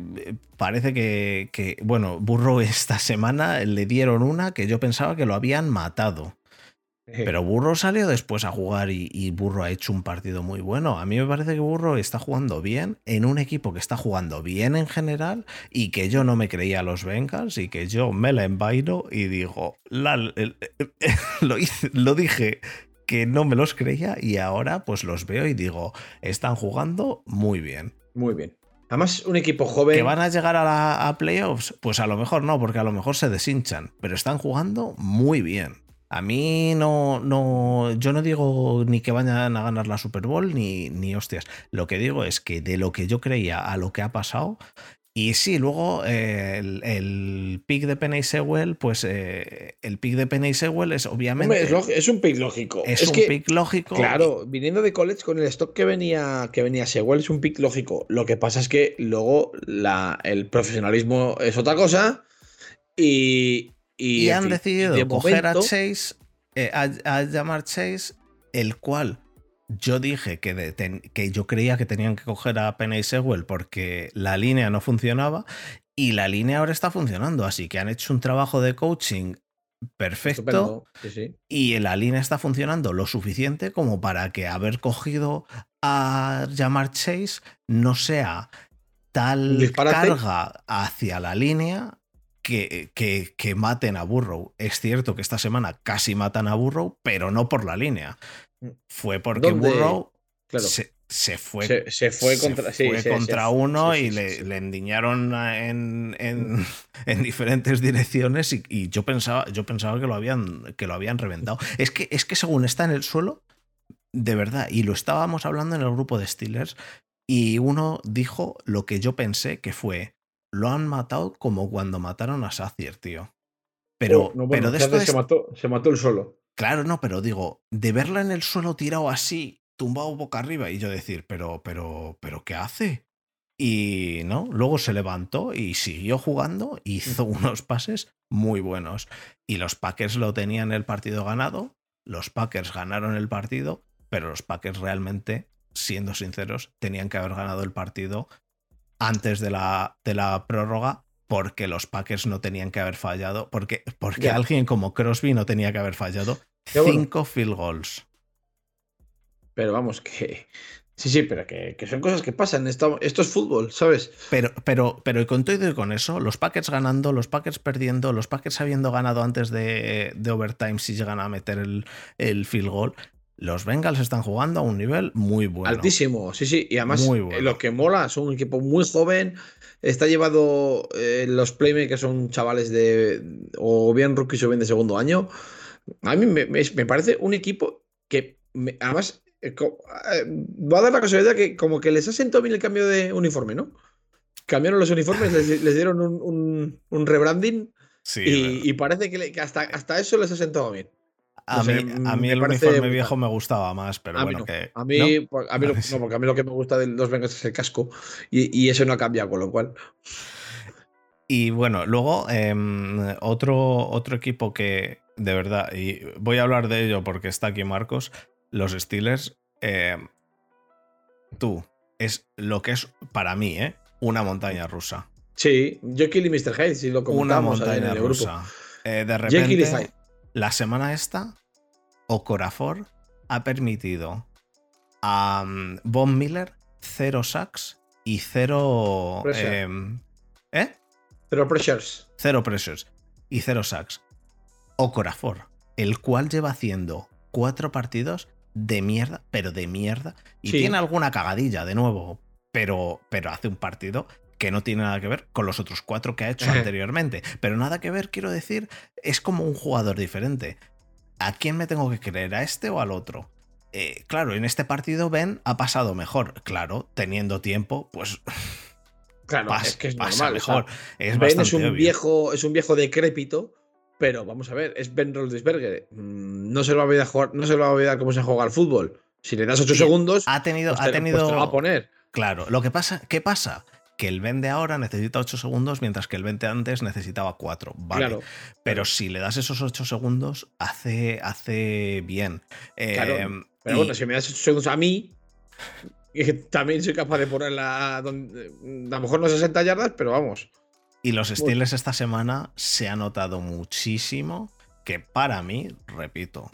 parece que, que, bueno, Burrow esta semana le dieron una que yo pensaba que lo habían matado. Pero Burro salió después a jugar y, Burro ha hecho un partido muy bueno. A mí me parece que Burro está jugando bien en un equipo que está jugando bien en general y que yo no me creía a los Bengals y que yo me la envaino y digo, lo, lo dije que no me los creía y ahora pues los veo y digo, están jugando muy bien. Muy bien. Además, un equipo joven. ¿Que van a llegar a, a, playoffs? Pues a lo mejor no, porque a lo mejor se deshinchan, pero están jugando muy bien. A mí no, no, yo no digo ni que vayan a ganar la Super Bowl ni, ni hostias. Lo que digo es que de lo que yo creía a lo que ha pasado, y sí, luego eh, el, pick de Penny Sewell, pues eh, el pick de Penny Sewell es obviamente. es, un pick lógico. Es, un pick lógico. Claro, viniendo de college con el stock que venía, que venía Sewell, es un pick lógico. Lo que pasa es que luego la, el profesionalismo es otra cosa. Y, y, han decidido coger a Chase, eh, a, llamar Chase, el cual yo dije que, que, yo creía que tenían que coger a Penny Sewell porque la línea no funcionaba y la línea ahora está funcionando, así que han hecho un trabajo de coaching perfecto y la línea está funcionando lo suficiente como para que haber cogido a llamar Chase no sea tal carga hacia la línea que, que, maten a Burrow. Es cierto que esta semana casi matan a Burrow, pero no por la línea. Mm. Fue porque Burrow se, fue, se, fue contra, contra uno y le, le, endiñaron en, en, en diferentes direcciones y, yo pensaba, yo pensaba que, lo habían, que lo habían reventado. Es que, es que según está en el suelo, de verdad, y lo estábamos hablando en el grupo de Steelers, y uno dijo lo que yo pensé que fue lo han matado como cuando mataron a Sacier, tío. Pero, oh, pero de esto se, mató, se mató el suelo. Claro, no, pero digo, de verla en el suelo tirado así, tumbado boca arriba, y yo decir, pero, pero, pero, ¿qué hace? Y no, luego se levantó y siguió jugando, hizo unos pases muy buenos. Y los Packers lo tenían el partido ganado, los Packers ganaron el partido, pero los Packers realmente, siendo sinceros, tenían que haber ganado el partido antes de la, de la prórroga porque los Packers no tenían que haber fallado, porque, porque alguien como Crosby no tenía que haber fallado cinco field goals. Pero vamos, que. Sí, sí, pero que, son cosas que pasan. Esto, esto, es fútbol, ¿sabes? Pero, pero, pero con todo y con eso, los Packers ganando, los Packers perdiendo, los Packers habiendo ganado antes de, de overtime si llegan a meter el, el field goal, los Bengals están jugando a un nivel muy bueno. Altísimo, sí, sí. Y además, eh, lo que mola, son un equipo muy joven. Está llevado. Eh, los Playmakers son chavales de. O bien rookies o bien de segundo año. A mí me, parece un equipo que. además, eh, va a dar la casualidad que, como que les ha sentado bien el cambio de uniforme, ¿no? Cambiaron los uniformes, les, dieron un, rebranding. y, parece que, hasta, hasta eso les ha sentado bien. A, mí, el uniforme viejo me gustaba más, pero bueno, que. A mí, ¿no? a mí lo, porque a mí lo que me gusta de los Bengals es el casco y, eso no ha cambiado, con lo cual. Y bueno, luego em, otro, otro equipo que de verdad, y voy a hablar de ello porque está aquí Marcos, los Steelers. Em, tú, es lo que es para mí, ¿eh? Una montaña rusa. Sí, yo y Mr. Hyde, si lo comentamos Una montaña rusa. Eh, de repente, la semana esta, Ocorafor ha permitido a um, Von Miller cero sacks y cero. Em, ¿Eh? Cero pressures. Cero pressures. Y cero sacks. O Corafor, el cual lleva haciendo cuatro partidos de mierda, pero de mierda. Y tiene alguna cagadilla, de nuevo. Pero, pero hace un partido que no tiene nada que ver con los otros cuatro que ha hecho anteriormente. Pero nada que ver, quiero decir, es como un jugador diferente. ¿A quién me tengo que creer? ¿A este o al otro? Eh, claro, en este partido Ben ha pasado mejor. Claro, teniendo tiempo, pues. Claro, es que es normal. Mejor. ben es un, viejo, es un viejo decrépito pero vamos a ver, es Ben Roethlisberger. Mm, no se lo va a olvidar jugar, no se lo va a olvidar cómo se juega al fútbol. Si le das 8 segundos, ha tenido, pues ha tenido, pues va a poner. Claro, lo que pasa, ¿qué pasa? Que el Ben de ahora necesita 8 segundos, mientras que el Ben de antes necesitaba 4. Vale. Claro, pero si le das esos 8 segundos, hace, hace bien. Claro, em, pero bueno, si me das 8 segundos a mí, también soy capaz de ponerla a, donde, a lo mejor no 60 yardas, pero vamos. Y los estilos esta semana se ha notado muchísimo que para mí, repito,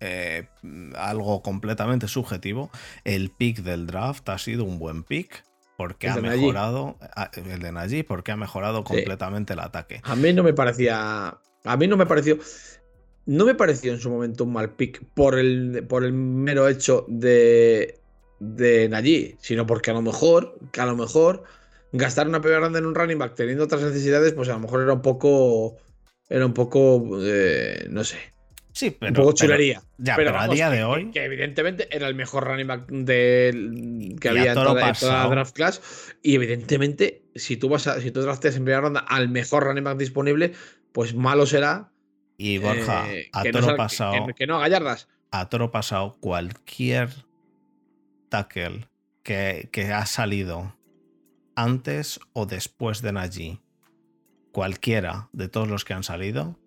eh, algo completamente subjetivo, el pick del draft ha sido un buen pick porque ha mejorado ah, el de Najee porque ha mejorado completamente el ataque. A mí no me parecía a mí no me pareció no me pareció en su momento un mal pick por el, por el mero hecho de de Najee, sino porque a lo mejor, que a lo mejor gastar una primera ronda en un running back teniendo otras necesidades, pues a lo mejor era un poco. Era un poco. Eh, no sé. Sí, pero. Un poco chulería. ya, pero, a día de hoy. Que, evidentemente era el mejor running back de, que había en toda, la draft class. Y evidentemente, si tú vas a, si tú drafteas en primera ronda al mejor running back disponible, pues malo será. Y Borja, eh, a toro pasado. Que, no haga yardas. A toro pasado, cualquier tackle que, que ha salido antes o después de Najee, cualquiera de todos los que han salido,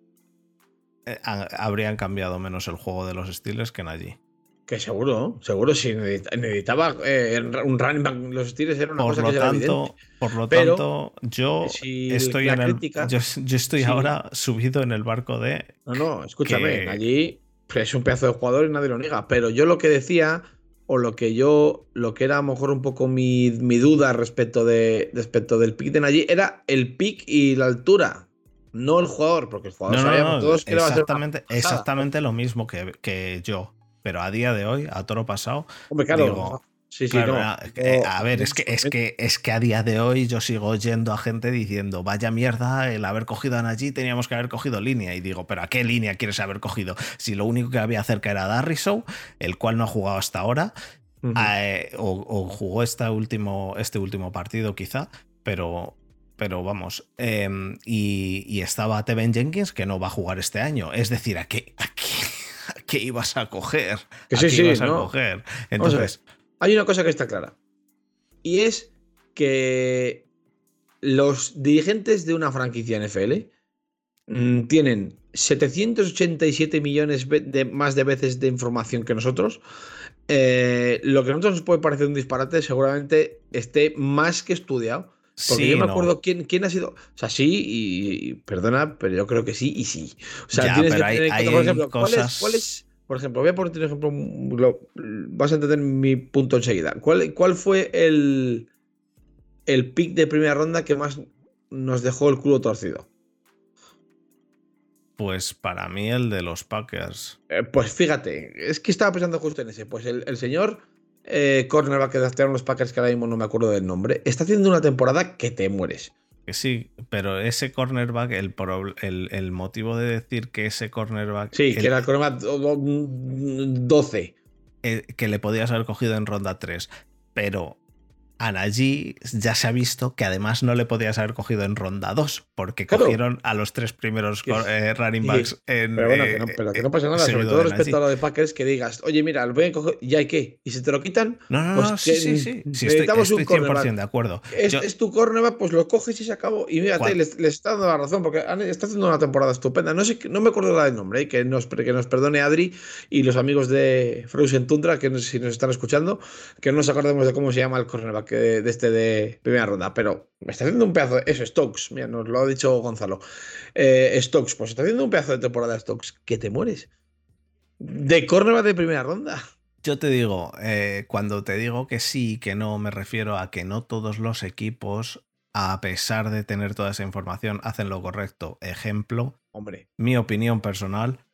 habrían cambiado menos el juego de los Steelers que Najee. Que seguro, seguro, si necesitaba eh, un running back, los Steelers era una por cosa lo que tanto, Por lo tanto, yo estoy, en el, yo, estoy ahora subido en el barco de. No, no, escúchame, allí es un pedazo de jugador y nadie lo niega. Pero yo lo que decía o lo que yo, lo que era a lo mejor un poco mi, duda respecto, de, respecto del pick de allí era el pick y la altura, no el jugador, porque el jugador sabíamos todos que exactamente, exactamente lo mismo que, que, yo. Pero a día de hoy, a toro pasado, Hombre, claro, Sí, sí, no. Eh, a ver, es que, es, que, es que a día de hoy yo sigo oyendo a gente diciendo, vaya mierda, el haber cogido a Najee teníamos que haber cogido línea. Y digo, ¿pero a qué línea quieres haber cogido? Si lo único que había cerca era Darrisow, el cual no ha jugado hasta ahora, eh, o, jugó este último, este último partido quizá, pero, pero vamos, em, y, estaba Teven Jenkins que no va a jugar este año. Es decir, ¿a qué, a qué, ibas a coger? ¿A qué ibas a coger? Entonces hay una cosa que está clara. Y es que los dirigentes de una franquicia NFL mm, tienen 787 millones de, más de veces de información que nosotros. Eh, lo que a nosotros nos puede parecer un disparate seguramente esté más que estudiado. Porque yo me acuerdo quién, quién, ha sido. O sea, sí, y, perdona, pero yo creo que sí y sí. O sea, tienes que tener por ejemplo, ¿cuál es por ejemplo, voy a poner un ejemplo, vas a entender mi punto enseguida. ¿Cuál, cuál fue el, el pick de primera ronda que más nos dejó el culo torcido? Pues para mí el de los Packers. Eh, pues fíjate, es que estaba pensando justo en ese. Pues el, señor eh, cornerback que draftearon los Packers, que ahora mismo no me acuerdo del nombre, está haciendo una temporada que te mueres. Sí, pero ese cornerback, el, el, motivo de decir que ese cornerback. Sí, que era el cornerback 12. Eh, que le podías haber cogido en ronda 3. Pero a Najee ya se ha visto que además no le podías haber cogido en ronda 2, porque cogieron a los tres primeros eh, running backs en. Pero bueno, que no, pero que no pasa nada, sobre todo respecto a lo de Packers, que digas, oye, mira, lo voy a coger, ¿y hay qué? ¿Y si te lo quitan? No, no, pues no, sí, sí, sí, Necesitamos estoy, estoy 100% de acuerdo. Es, tu cornerback, pues lo coges y se acabó. Y mírate, les, está dando la razón, porque está haciendo una temporada estupenda. No sé, no me acuerdo la del nombre, ¿eh? que, nos, que nos perdone Adri y los amigos de Frozen Tundra, que si nos están escuchando, que no nos acordemos de cómo se llama el cornerback. Que, de este de primera ronda, pero me está haciendo un pedazo de. Eso, Stokes, mira, nos lo ha dicho Gonzalo. Eh, Stokes, pues está haciendo un pedazo de temporada Stokes, que te mueres. De cornerback de primera ronda. Yo te digo, eh, cuando te digo que sí, que no, me refiero a que no todos los equipos a pesar de tener toda esa información, hacen lo correcto. Ejemplo, Hombre. mi opinión personal,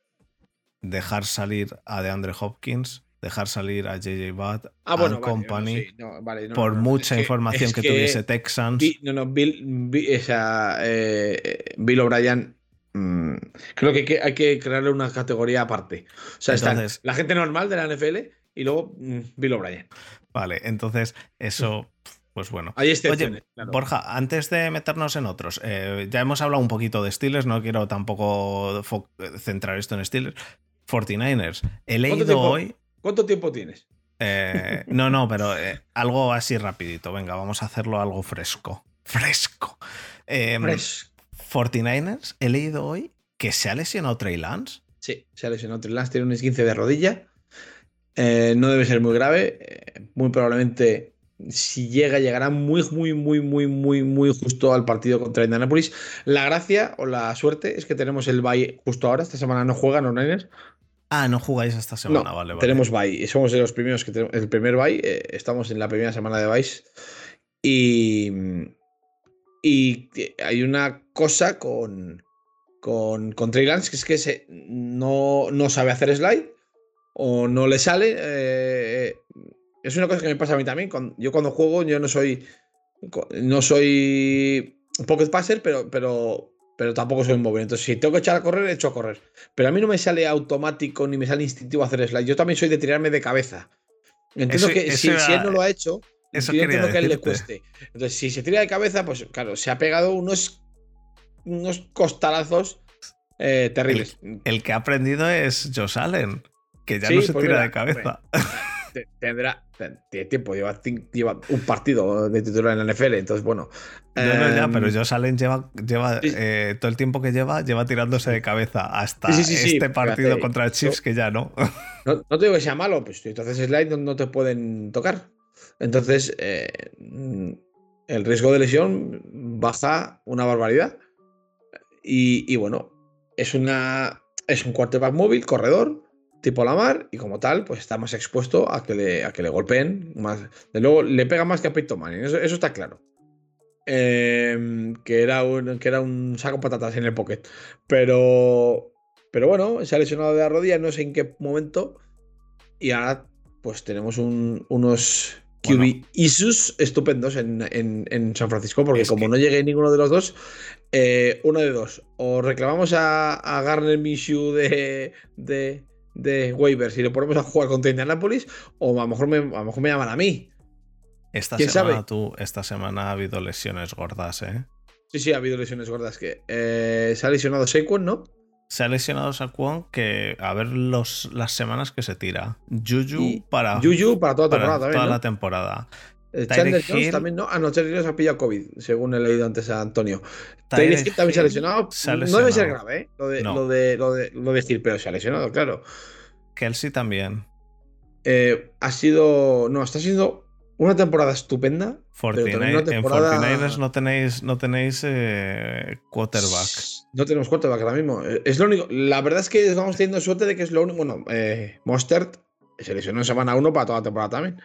dejar salir a DeAndre Hopkins, dejar salir a JJ Watt, ah, bueno, Company, por mucha información que, tuviese Texans. no, no, Bill, Bill, eh, Bill O'Brien mm, creo que hay, que crearle una categoría aparte. O sea, la gente normal de la NFL y luego mm, Bill O'Brien. Vale, entonces eso pues bueno. Hay Oye, Borja, antes de meternos en otros, eh, ya hemos hablado un poquito de Steelers, no quiero tampoco centrar esto en Steelers. 49ers. He leído hoy. ¿Cuánto tiempo tienes? Eh, no, no, pero eh, algo así rapidito. Venga, vamos a hacerlo algo fresco. Fresco. 49ers, he leído hoy que se ha lesionado Trey Lance. Sí, se ha lesionado Trey Lance, tiene un esguince de rodilla. no debe ser muy grave. muy probablemente si llega, llegará muy, muy, muy, muy, muy, muy justo al partido contra Indianapolis. La gracia o la suerte es que tenemos el bye justo ahora. Esta semana no juegan los Niners. Ah, no jugáis esta semana, vale, Tenemos bye. Somos de los primeros que tenemos. El primer bye. Eh, estamos en la primera semana de bye. Y. Y hay una cosa con. Con, con Trey Lance, que es que se, no, no sabe hacer slide o no le sale. Eh, es una cosa que me pasa a mí también. yo cuando juego, yo no soy. No soy pocket passer, pero, pero, pero tampoco soy móvil. Entonces, si tengo que echar a correr, echo a correr. Pero a mí no me sale automático ni me sale instintivo hacer slide. Yo también soy de tirarme de cabeza. Entiendo que si, él no lo ha hecho, eso entiendo que a él le cueste. Entonces, si se tira de cabeza, pues claro, se ha pegado unos, unos costalazos eh, terribles. El, que ha aprendido es Josh Allen, que ya no se pues tira de cabeza. tendrá tiene tiempo, lleva, lleva, un partido de titular en la NFL, entonces bueno. No, no, ya, pero em, Josh Allen lleva, lleva eh, todo el tiempo que lleva, lleva tirándose de cabeza hasta este partido contra Chiefs que ya no. no. te digo que sea malo, pues entonces slide no te pueden tocar. Entonces, eh, el riesgo de lesión baja una barbaridad. Y, y bueno, es una. Es un quarterback móvil, corredor, tipo Lamar y como tal, pues está más expuesto a que le, a que le golpeen. Más, de luego, le pega más que a Peyton Manning, eso, está claro. Em, que, era un, que era un saco patatas en el pocket. Pero, pero bueno, se ha lesionado de la rodilla, no sé en qué momento. Y ahora, pues tenemos unos QB issues estupendos en, San Francisco, porque como no llegue ninguno de los dos, eh, uno de dos. O reclamamos a, a Garner Minshew de, de de waivers y le ponemos a jugar contra Indianapolis, o a lo mejor me, a lo mejor me llaman a mí. Esta semana, tú, esta semana ha habido lesiones gordas, ¿eh? Sí, sí, ha habido lesiones gordas. que eh, Se ha lesionado Saquon, ¿no? Se ha lesionado Saquon que a ver los, las semanas que se tira. Juju para, Juju para toda, temporada, toda la temporada. Eh, Chandler Jones también, ¿no? Ah, no, Chandler Jones ha pillado COVID, según he leído antes a Antonio. Tyler Hill también se ha, lesionado. No debe ser grave, ¿eh? Lo de, lo de, lo de, lo de pero se ha lesionado, claro. Kelsey también. Eh, ha sido. No, está siendo una temporada estupenda. 49, En 49ers no tenéis, no tenéis eh, quarterback. No tenemos quarterback ahora mismo. Eh, es lo único. La verdad es que estamos teniendo suerte de que es lo único. Bueno, eh, Mostert se lesionó en semana 1 para toda la temporada también.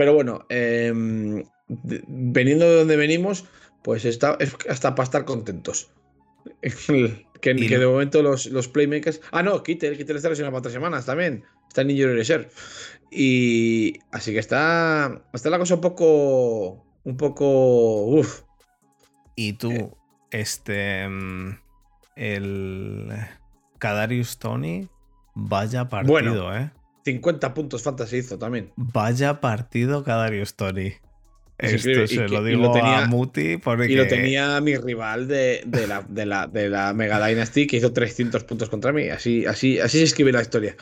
Pero bueno, em, veniendo de donde venimos, pues está, es hasta para estar contentos. que, de momento los, los, playmakers. Ah, no, Kittel, Kittel está lesionado para tres semanas también. Está en Injury Reserve. Y así que está, está la cosa un poco. Un poco. Uf. Y tú, eh. este. Em, el. Kadarius Tony, vaya partido, ¿eh? 50 puntos fantasy hizo también. Vaya partido Cadario Story. Esto se lo digo a Muti porque... Y lo tenía mi rival de, la, de, la, Mega Dynasty que hizo 300 puntos contra mí. Así, así, así se escribe la historia.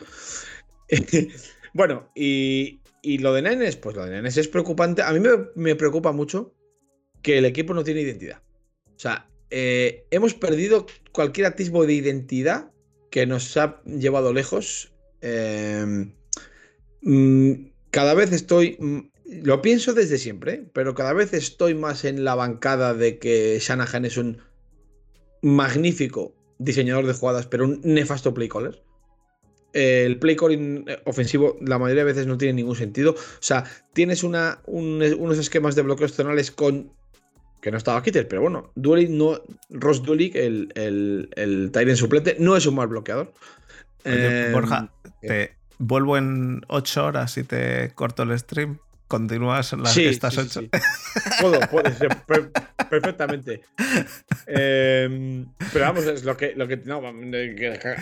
bueno, y, lo de Nenes, pues lo de Nenes es preocupante. A mí me, preocupa mucho que el equipo no tiene identidad. O sea, eh, hemos perdido cualquier atisbo de identidad que nos ha llevado lejos Em, mm, cada vez estoy, mm, lo pienso desde siempre, pero cada vez estoy más en la bancada de que Shanahan es un magnífico diseñador de jugadas, pero un nefasto play caller. El play calling eh, ofensivo la mayoría de veces no tiene ningún sentido. O sea, tienes unos esquemas de bloqueos zonales con que no estaba Kittel, pero bueno, no, Ross Dulik, el, el, el suplente, no es un mal bloqueador. Borja, em, te vuelvo en 8 horas y te corto el stream ¿Continúas las sí, estas ocho? Puedo, puede ser, perfectamente. Em, pero vamos, es lo que, lo que no,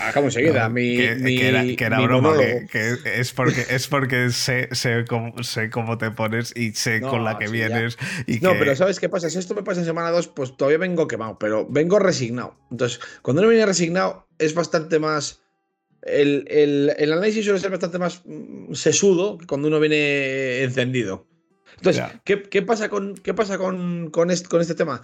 acabo enseguida. Mi, que, mi, que, era, que era broma, que, es porque, es porque sé, sé, cómo, sé cómo te pones y sé con la que vienes. Y no, pero ¿sabes qué pasa? Si esto me pasa en semana 2, pues todavía vengo quemado, pero vengo resignado. Entonces, cuando uno viene resignado, es bastante más el, análisis suele ser bastante más mm, sesudo cuando uno viene encendido. Entonces, ¿qué, pasa con, qué pasa con, con, este, tema?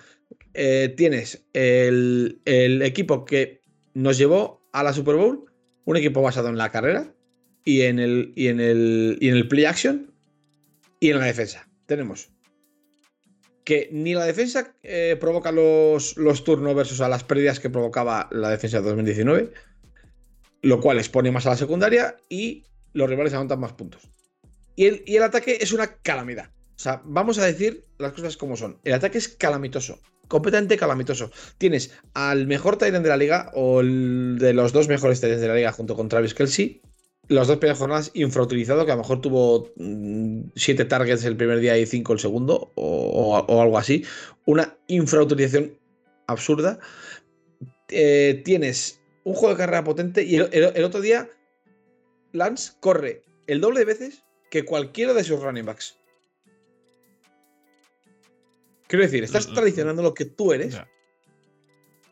Eh, tienes el, equipo que nos llevó a la Super Bowl, un equipo basado en la carrera y en el, y en el, y en el play action y en la defensa. Tenemos que ni la defensa eh, provoca los, los turnovers, o sea, las pérdidas que provocaba la defensa de 2019 lo cual expone más a la secundaria y los rivales anotan más puntos. Y el, ataque es una calamidad. O sea, vamos a decir las cosas como son. El ataque es calamitoso, completamente calamitoso. Tienes al mejor Tyrant de la liga o el de los dos mejores Tyrants de la liga junto con Travis Kelsey. Los dos primeras jornadas infrautilizado, que a lo mejor tuvo 7 mm, targets el primer día y 5 el segundo, o, algo así. Una infrautilización absurda. Eh, tienes un juego de carrera potente y el, otro día Lance corre el doble de veces que cualquiera de sus running backs. Quiero decir, estás traicionando lo que tú eres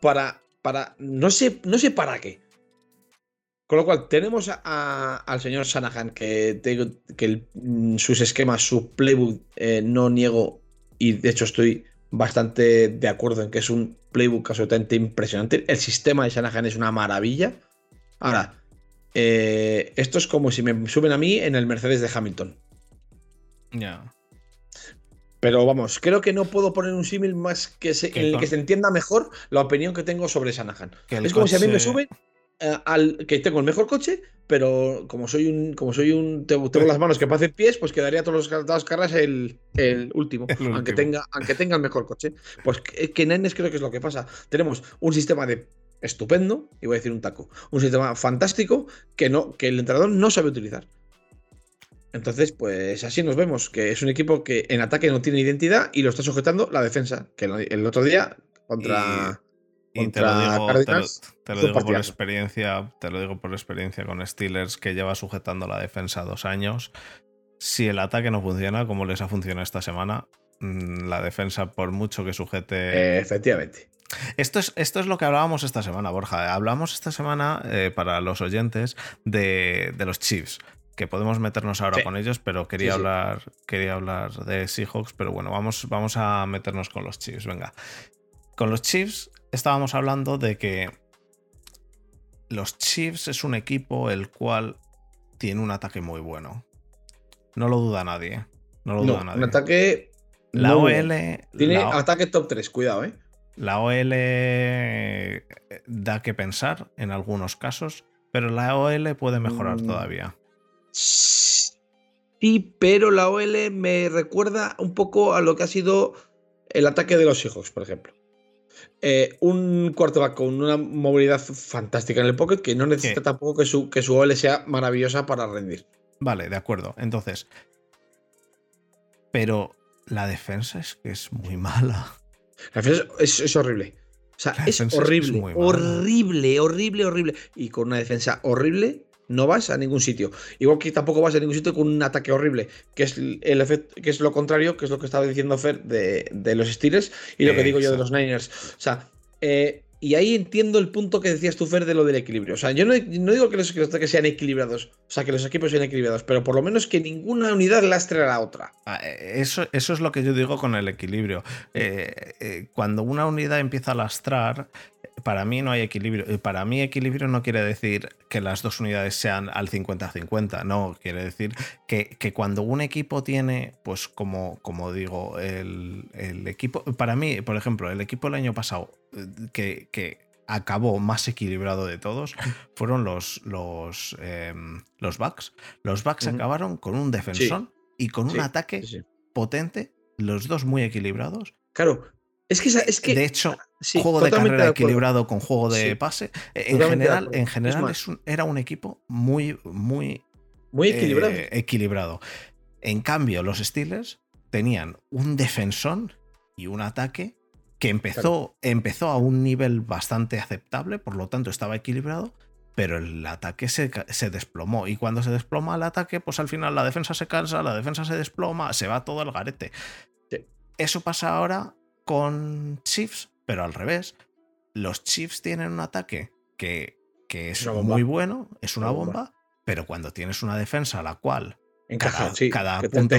para, para, no sé, no sé para qué. Con lo cual, tenemos al señor Shanahan que, que mm, sus esquemas, su playbook, eh, no niego y de hecho estoy bastante de acuerdo en que es un playbook absolutamente impresionante. El sistema de Shanahan es una maravilla. Ahora, eh, esto es como si me suben a mí en el Mercedes de Hamilton. Ya. Pero vamos, creo que no puedo poner un símil más que en el que se entienda mejor la opinión que tengo sobre Shanahan. Es como si a mí me suben al que tengo el mejor coche, pero como soy un, como soy un, tengo, las manos que parecen pies, pues quedaría todos los, todas carreras el, último, aunque tenga, aunque tenga el mejor coche. Pues que, que Nenes creo que es lo que pasa. Tenemos un sistema de estupendo, y voy a decir un taco, un sistema fantástico que no, que el entrenador no sabe utilizar. Entonces, pues así nos vemos, que es un equipo que en ataque no tiene identidad y lo está sujetando la defensa, que el otro día contra... Y te lo digo, por experiencia, te lo digo por experiencia con Steelers que lleva sujetando la defensa dos años. Si el ataque no funciona como les ha funcionado esta semana, mm, la defensa, por mucho que sujete. efectivamente. Esto es, esto es lo que hablábamos esta semana, Borja. Hablamos esta semana, eh, para los oyentes, de, los Chiefs. Que podemos meternos ahora con ellos, pero quería, hablar, quería hablar de Seahawks. Pero bueno, vamos, vamos a meternos con los Chiefs. Venga. Con los Chiefs estábamos hablando de que los Chiefs es un equipo el cual tiene un ataque muy bueno. No lo duda nadie. No lo duda nadie. Un ataque. La OL. Tiene ataque top 3, cuidado, ¿eh? La OL eh, da que pensar en algunos casos, pero la OL puede mejorar mm. todavía. Sí, pero la OL me recuerda un poco a lo que ha sido el ataque de los hijos, por ejemplo. Eh, un quarterback con una movilidad fantástica en el pocket que no necesita tampoco que su, que su OL sea maravillosa para rendir. Vale, de acuerdo. Entonces. Pero la defensa es que es muy mala. La defensa es, horrible. O sea, es horrible. horrible, horrible, horrible. Y con una defensa horrible, no vas a ningún sitio. Igual que tampoco vas a ningún sitio con un ataque horrible, que es el efecto, que es lo contrario, que es lo que estaba diciendo Fer de, los Steelers y lo que digo yo de los Niners. O sea, eh, y ahí entiendo el punto que decías tú, Fer, de lo del equilibrio. O sea, yo no, digo que los, que sean equilibrados, o sea, que los equipos sean equilibrados, pero por lo menos que ninguna unidad lastre a la otra. Ah, eh, eso, eso es lo que yo digo con el equilibrio. Eh, cuando una unidad empieza a lastrar, para mí no hay equilibrio. Para mí equilibrio no quiere decir que las dos unidades sean al 50-50, no, quiere decir que, cuando un equipo tiene, pues como, como digo, el, equipo, para mí, por ejemplo, el equipo el año pasado que, que acabó más equilibrado de todos fueron los, los, em, los Bucks. Los Bucks acabaron con un defensor y con un ataque potente, los dos muy equilibrados. Claro, Es que, es que de hecho, juego de carrera equilibrado con juego de pase. En general, en general era un equipo muy, muy, muy equilibrado. Eh, equilibrado. En cambio, los Steelers tenían un defensón y un ataque que empezó, empezó a un nivel bastante aceptable, por lo tanto estaba equilibrado, pero el ataque se, desplomó. Y cuando se desploma el ataque, pues al final la defensa se cansa, la defensa se desploma, se va todo el garete. Eso pasa ahora con Chiefs, pero al revés. Los Chiefs tienen un ataque que, que es muy bueno, es una, bomba, pero cuando tienes una defensa a la cual cada, cada, punto,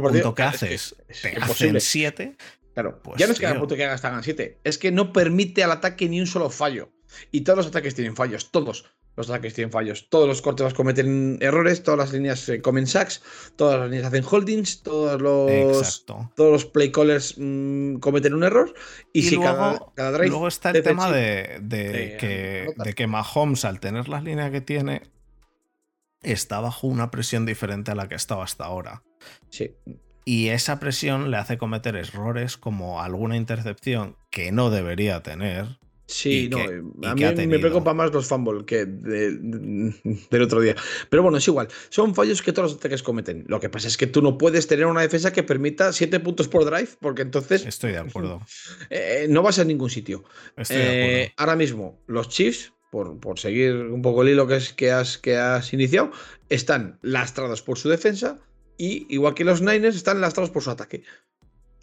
punto, que haces es, te hacen 7. Claro, pues, ya no es que cada punto que hagas te hagan 7, es que no permite al ataque ni un solo fallo. Y todos los ataques tienen fallos, todos los ataques tienen fallos. Todos los cortes cometen errores, todas las líneas eh, comen sacks, todas las líneas hacen holdings, todos los, todos los play callers mm, cometen un error. Y, si luego, cada, drive Luego está el tema de, que, de que Mahomes, al tener las líneas que tiene, está bajo una presión diferente a la que estaba hasta ahora. Sí. Y esa presión le hace cometer errores como alguna intercepción que no debería tener. Sí, no, a mí me preocupa más los fumbles que del otro día. Pero bueno, es igual. Son fallos que todos los ataques cometen. Lo que pasa es que tú no puedes tener una defensa que permita 7 puntos por drive, porque entonces. Estoy de acuerdo. Eh, no vas a ningún sitio. Eh, ahora mismo, los Chiefs por, seguir un poco el hilo que, es, que, has, que has iniciado, están lastrados por su defensa y, igual que los Niners, están lastrados por su ataque.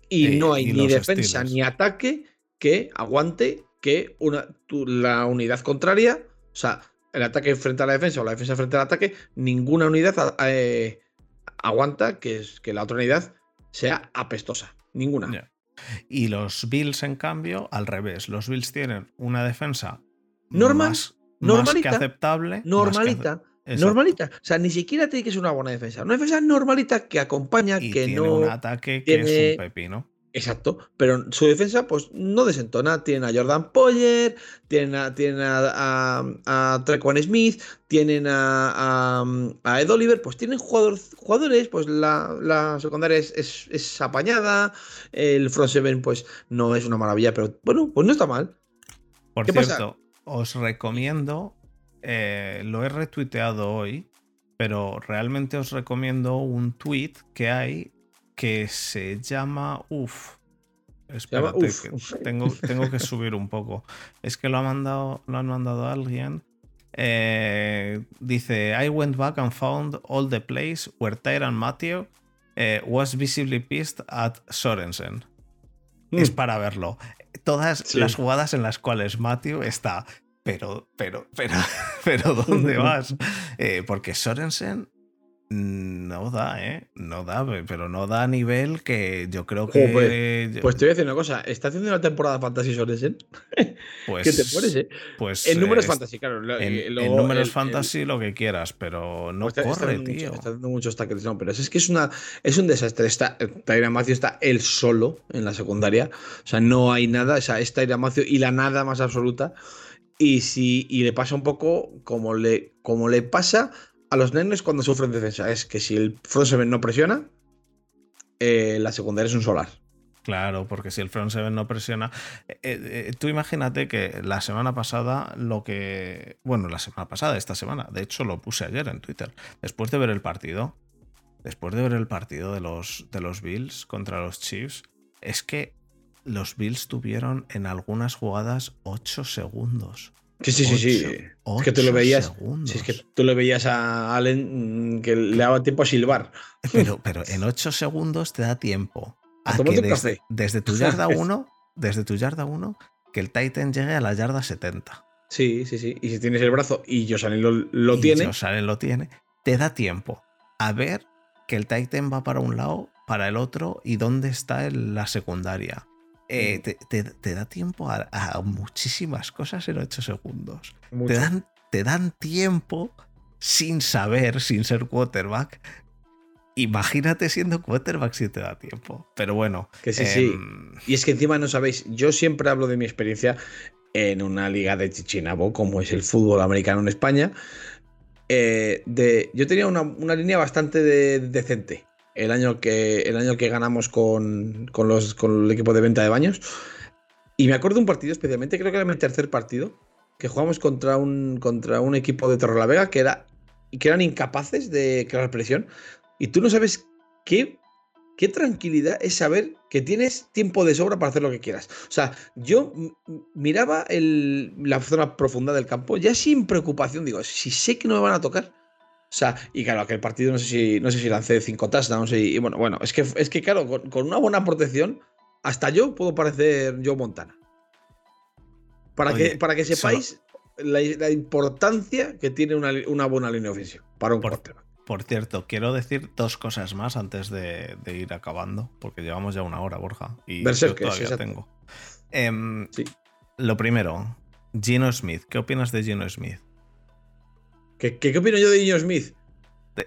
Y no hay ni defensa ni ataque que aguante que una, la unidad contraria, o sea, el ataque frente a la defensa o la defensa frente al ataque, ninguna unidad eh, aguanta que, es, que la otra unidad sea apestosa. Ninguna. Y los Bills, en cambio, al revés. Los Bills tienen una defensa normal, normalita, aceptable. Normalita. Normalita. O sea, ni siquiera tiene que ser una buena defensa. Una defensa normalita que acompaña, que tiene no. un ataque que es un pepino. Exacto, pero su defensa pues no desentona. Tienen a Jordan Poyer, tienen a, tienen a, a, Smith, tienen a, a, Ed Oliver, pues tienen jugadores, pues la, la secundaria es, es, apañada, el front seven pues no es una maravilla, pero bueno, pues no está mal. Por cierto, os recomiendo, eh, lo he retuiteado hoy, pero realmente os recomiendo un tweet que hay que se llama Uf. Espérate, tengo, tengo, que subir un poco. Es que lo ha mandado, lo han mandado a alguien. Eh, dice: I went back and found all the place where Tyron Matthew eh, was visibly pissed at Sorensen. Es mm. para verlo todas las jugadas en las cuales Matthew está. Pero, pero, pero, pero, ¿dónde vas? Eh, porque Sorensen no da, ¿eh? No da, pero no da a nivel que yo creo que. pues te voy a decir una cosa: ¿está haciendo una temporada fantasy Sorensen? Pues. ¿Qué te pones, eh? Pues. En números fantasy, claro. En, números fantasy lo que quieras, pero no pues corre, tío. está haciendo muchos tackles, no, pero es, que es, una, es un desastre. Está, Tyra Macio está él solo en la secundaria. O sea, no hay nada. O sea, es Tyra Macio y la nada más absoluta. Y, si, y le pasa un poco como le, como le pasa a los nenes cuando sufren defensa. Es que si el front seven no presiona, eh, la secundaria es un solar. Claro, porque si el front seven no presiona. Eh, eh, tú imagínate que la semana pasada, lo que. Bueno, la semana pasada, esta semana, de hecho lo puse ayer en Twitter. Después de ver el partido, después de ver el partido de los, de los Bills contra los Chiefs, es que los Bills tuvieron en algunas jugadas 8 segundos. Sí, sí, sí, sí. Es que tú lo veías. es que tú lo veías a Allen mm, que le daba tiempo a silbar. Pero, pero en 8 segundos te da tiempo a que desde, desde, tu yarda 1, desde tu yarda 1, que el Titan llegue a la yarda 70. Sí, sí, sí. Y si tienes el brazo y Josh lo, lo y tiene. Josh lo tiene, te da tiempo a ver que el Titan va para un lado, para el otro y dónde está la secundaria. Eh, te, da tiempo a, muchísimas cosas en 8 segundos. Te dan, te dan tiempo sin saber, sin ser quarterback. Imagínate siendo quarterback si te da tiempo. Pero bueno. Que sí, sí. Em, y es que encima no sabéis, yo siempre hablo de mi experiencia en una liga de Chichinabo, como es el fútbol americano en España. Eh, de, yo tenía una, línea bastante decente el año que, el año que ganamos con, los, con el equipo de venta de baños. Y me acuerdo de un partido especialmente, creo que era mi tercer partido, que jugamos contra un, contra un equipo de Torrelavega que, era, que eran incapaces de crear presión. Y tú no sabes qué, qué tranquilidad es saber que tienes tiempo de sobra para hacer lo que quieras. O sea, yo miraba el, la zona profunda del campo ya sin preocupación. Digo, si sé que no me van a tocar. O sea, y claro, aquel partido no sé si, no sé si lancé cinco touchdowns y, y bueno, bueno, es que, es que claro, con, una buena protección, hasta yo puedo parecer Joe Montana. Para, que, para que sepáis la, importancia que tiene una, buena línea ofensiva para un por, Por cierto, quiero decir dos cosas más antes de, ir acabando, porque llevamos ya una hora, Borja, y yo todavía tengo. Em, sí. Lo primero, Gino Smith. ¿Qué opinas de Gino Smith? ¿Qué, qué, opino yo de Gino Smith?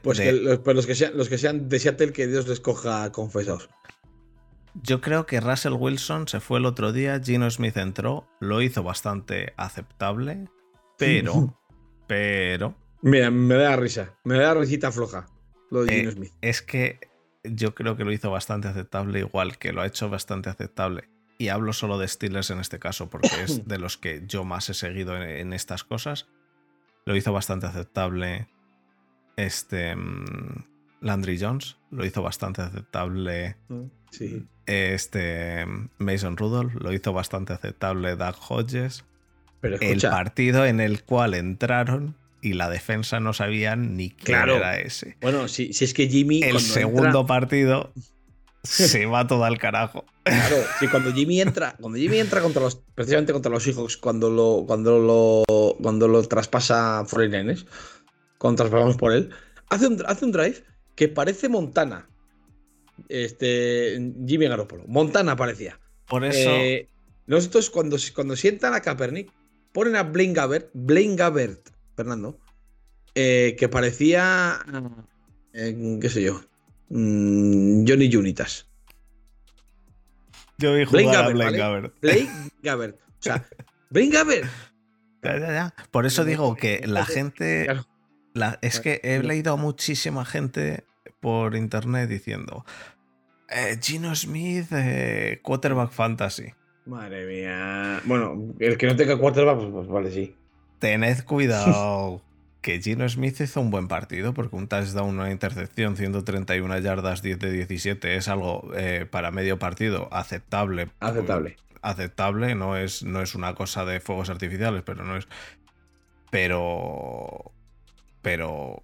pues, que, los, pues los, que sean, los que sean de Seattle, que Dios les coja confesados. Yo creo que Russell Wilson se fue el otro día, Gino Smith entró, lo hizo bastante aceptable, pero, pero... Mira, me da risa, me da risita floja lo de Gino eh, Smith. Es que yo creo que lo hizo bastante aceptable, igual que lo ha hecho bastante aceptable. Y hablo solo de Steelers en este caso, porque es de los que yo más he seguido en, estas cosas. Lo hizo bastante aceptable este mm, Landry Jones, lo hizo bastante aceptable. Mm, sí este Mason Rudolph, lo hizo bastante aceptable Doug Hodges. Pero el partido en el cual entraron y la defensa no sabían ni qué era ese. Bueno, si, si, es que Jimmy. El segundo partido se va todo al carajo. Claro, si cuando Jimmy entra, cuando Jimmy entra contra los, precisamente contra los hijos, cuando lo, cuando lo, cuando lo traspasa Foreigners, cuando traspasamos por él, hace un, hace un drive que parece Montana este, Jimmy Garoppolo. Montana parecía. Por eso. Eh, nosotros, cuando, cuando sientan a Kaepernick, ponen a Blaine Gabbert, Blaine Gabbert, Fernando, eh, que parecía. Eh, ¿Qué sé yo? Mm, Johnny Junitas. Yo vi jugar a Blaine Gabbert. Blaine Gabbert. O sea, Blaine Gabbert. Por eso digo que la gente. es que he leído a muchísima gente por internet diciendo eh, Gino Smith, eh, quarterback fantasy. Madre mía. Bueno, el que no tenga quarterback, pues, pues vale, sí. Tened cuidado. Que Gino Smith hizo un buen partido porque un touchdown, una intercepción, 131 yardas, 10 de 17 es algo eh, para medio partido aceptable. Aceptable. Aceptable, no es, no es una cosa de fuegos artificiales, pero no es. Pero. Pero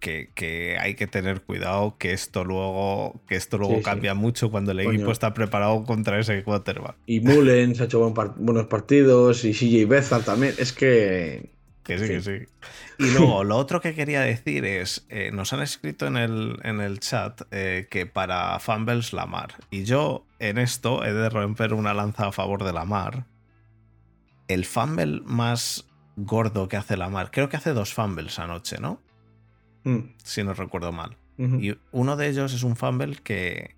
que, hay que tener cuidado que esto luego, que esto luego cambia mucho cuando el equipo está preparado contra ese quarterback. Y Mullens ha hecho buenos partidos y CJ Bethard también. Es que. Que sí, que sí. Y luego, lo otro que quería decir es: eh, nos han escrito en el, en el chat eh, que para Fumbles Lamar. Y yo en esto he de romper una lanza a favor de Lamar. El fumble más gordo que hace Lamar, creo que hace dos fumbles anoche, ¿no? Mm. si no recuerdo mal. Y uno de ellos es un fumble que,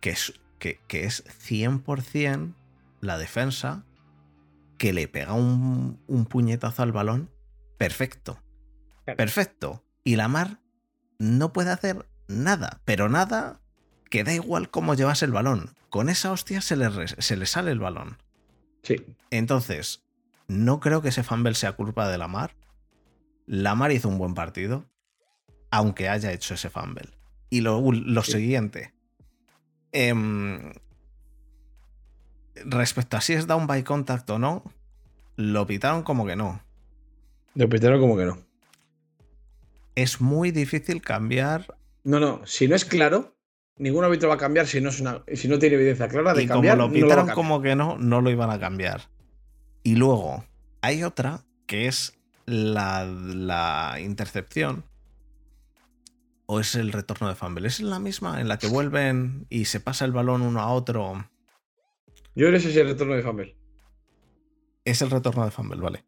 que, es, que, es 100% la defensa que le pega un, puñetazo al balón perfecto. Perfecto. Y la mar no puede hacer nada, pero nada que da igual cómo llevas el balón. Con esa hostia se le, se le sale el balón. Sí. Entonces, no creo que ese fumble sea culpa de la mar. La mar hizo un buen partido aunque haya hecho ese fumble. Y lo, siguiente. Em, respecto a si es down by contact o no, lo pitaron como que no. Lo pitaron como que no. Es muy difícil cambiar. No, no, si no es claro, ningún árbitro va a cambiar si no, es una, si no tiene evidencia clara de y cambiar. Como lo pitaron como que no, no lo iban a cambiar. Y luego, hay otra que es la, la intercepción o es el retorno de fumble? ¿Es la misma en la que vuelven y se pasa el balón uno a otro? Yo creo que es el retorno de fumble. Es el retorno de fumble, vale.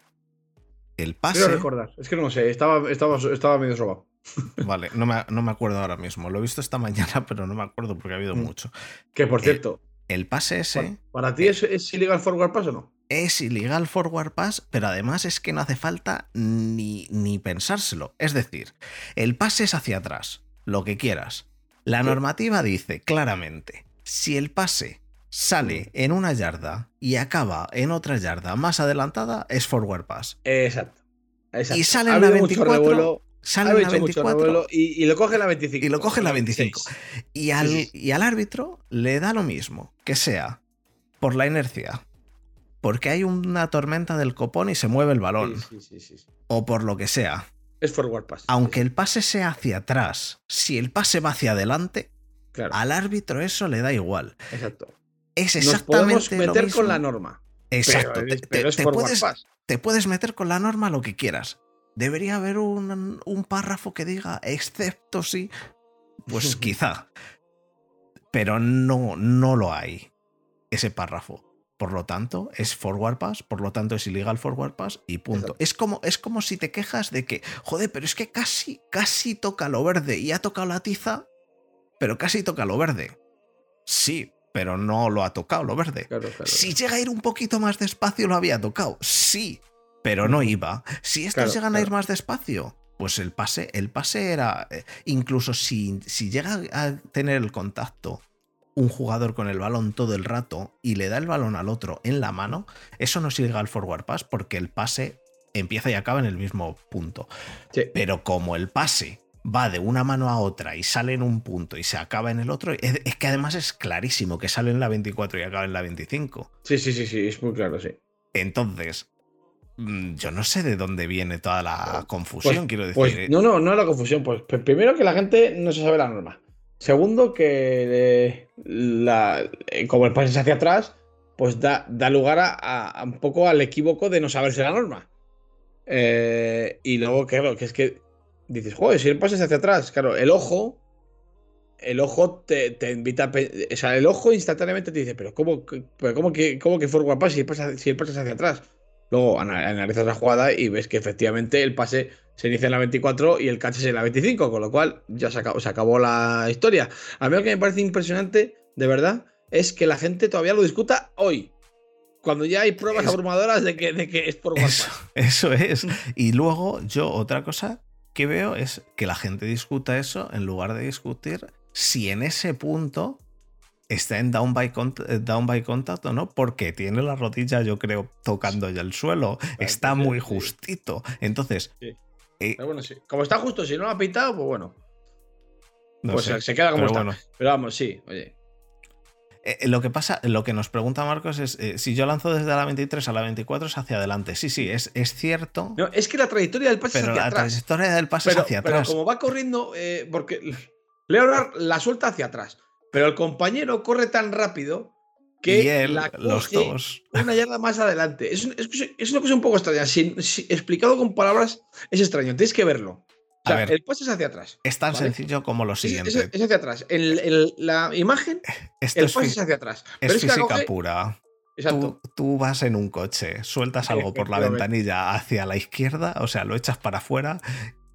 El pase. Quiero recordar, es que no sé, estaba, estaba, estaba medio robado. Vale, no me, no me, acuerdo ahora mismo. Lo he visto esta mañana, pero no me acuerdo porque ha habido mm. mucho. Que por cierto. El, pase ese. ¿Para, ti es, es illegal forward pass o no? es ilegal forward pass, pero además es que no hace falta ni, ni pensárselo. Es decir, el pase es hacia atrás, lo que quieras. La normativa dice claramente, si el pase sale en una yarda y acaba en otra yarda más adelantada, es forward pass. Exacto. Y sale en la 24. Sale en la 24 y, lo coge en la 25. Y lo coge en la 25. Y al, y al árbitro le da lo mismo, que sea por la inercia, porque hay una tormenta del copón y se mueve el balón. o por lo que sea. Es forward pass. Aunque el pase sea hacia atrás, si el pase va hacia adelante, al árbitro eso le da igual. Exacto. Es exactamente Nos podemos meter con la norma. Exacto. Pero, te, puedes, te, puedes, meter con la norma lo que quieras. Debería haber un, un párrafo que diga, excepto si. Pues quizá. Pero no, no lo hay. Ese párrafo. Por lo tanto, es forward pass, por lo tanto es ilegal forward pass y punto. Es como, es como si te quejas de que, joder, pero es que casi, casi toca lo verde y ha tocado la tiza, pero casi toca lo verde. Sí, pero no lo ha tocado lo verde. Si llega a ir un poquito más despacio, lo había tocado. Sí, pero no iba. Si estos llegan a ir más despacio, pues el pase, el pase era. Eh, incluso si, si llega a tener el contacto un jugador con el balón todo el rato y le da el balón al otro en la mano, eso no sigue al forward pass porque el pase empieza y acaba en el mismo punto. Pero como el pase va de una mano a otra y sale en un punto y se acaba en el otro, es, que además es clarísimo que sale en la 24 y acaba en la 25. Sí, sí, sí, sí, es muy claro, sí. Entonces, mm, yo no sé de dónde viene toda la confusión, pues, quiero pues, decir. no, no, no la confusión. Pues primero que la gente no se sabe la norma. Segundo, que la, eh, como el pase hacia atrás, pues da, da lugar a, un poco al equívoco de no saberse la norma. Eh, y luego, claro, que es que dices, joder, si el pase hacia atrás, claro, el ojo, el ojo te, invita a. O sea, el ojo instantáneamente te dice, pero ¿cómo, pero cómo que, cómo que forward pass si el pase, si el pase es hacia atrás? Luego analizas la jugada y ves que efectivamente el pase se inicia en la 24 y el catch es en la 25, con lo cual ya se acabó, se acabó la historia. A mí lo que me parece impresionante, de verdad, es que la gente todavía lo discuta hoy. Cuando ya hay pruebas abrumadoras de que, de que es por WhatsApp. Eso, es. Y luego yo otra cosa que veo es que la gente discuta eso en lugar de discutir si en ese punto está en down by, contact, eh, down by contact o no, porque tiene la rodilla, yo creo, tocando ya el suelo. Está muy justito. Entonces, eh, como está justo, si no lo ha pitado, pues bueno. pues se queda como está. Pero vamos, sí, oye. Eh, lo que pasa, lo que nos pregunta Marcos es eh, si yo lanzo desde la 23 a la 24 es hacia adelante. Sí, sí, es, es cierto. No, es que la trayectoria del pase es hacia la atrás. trayectoria del pase es hacia atrás. Pero como va corriendo, porque Leonard la suelta hacia atrás, pero el compañero corre tan rápido que él, los dos. una yarda más adelante. Es, es, una cosa un poco extraña. explicado con palabras es extraño. Tienes que verlo. Sea, el pase es hacia atrás. Es tan sencillo como lo siguiente. Es, hacia atrás. En, la imagen, el pase es, hacia atrás. es, física pura. Tú, tú, vas en un coche, sueltas algo por la ventanilla hacia la izquierda, o sea, lo echas para afuera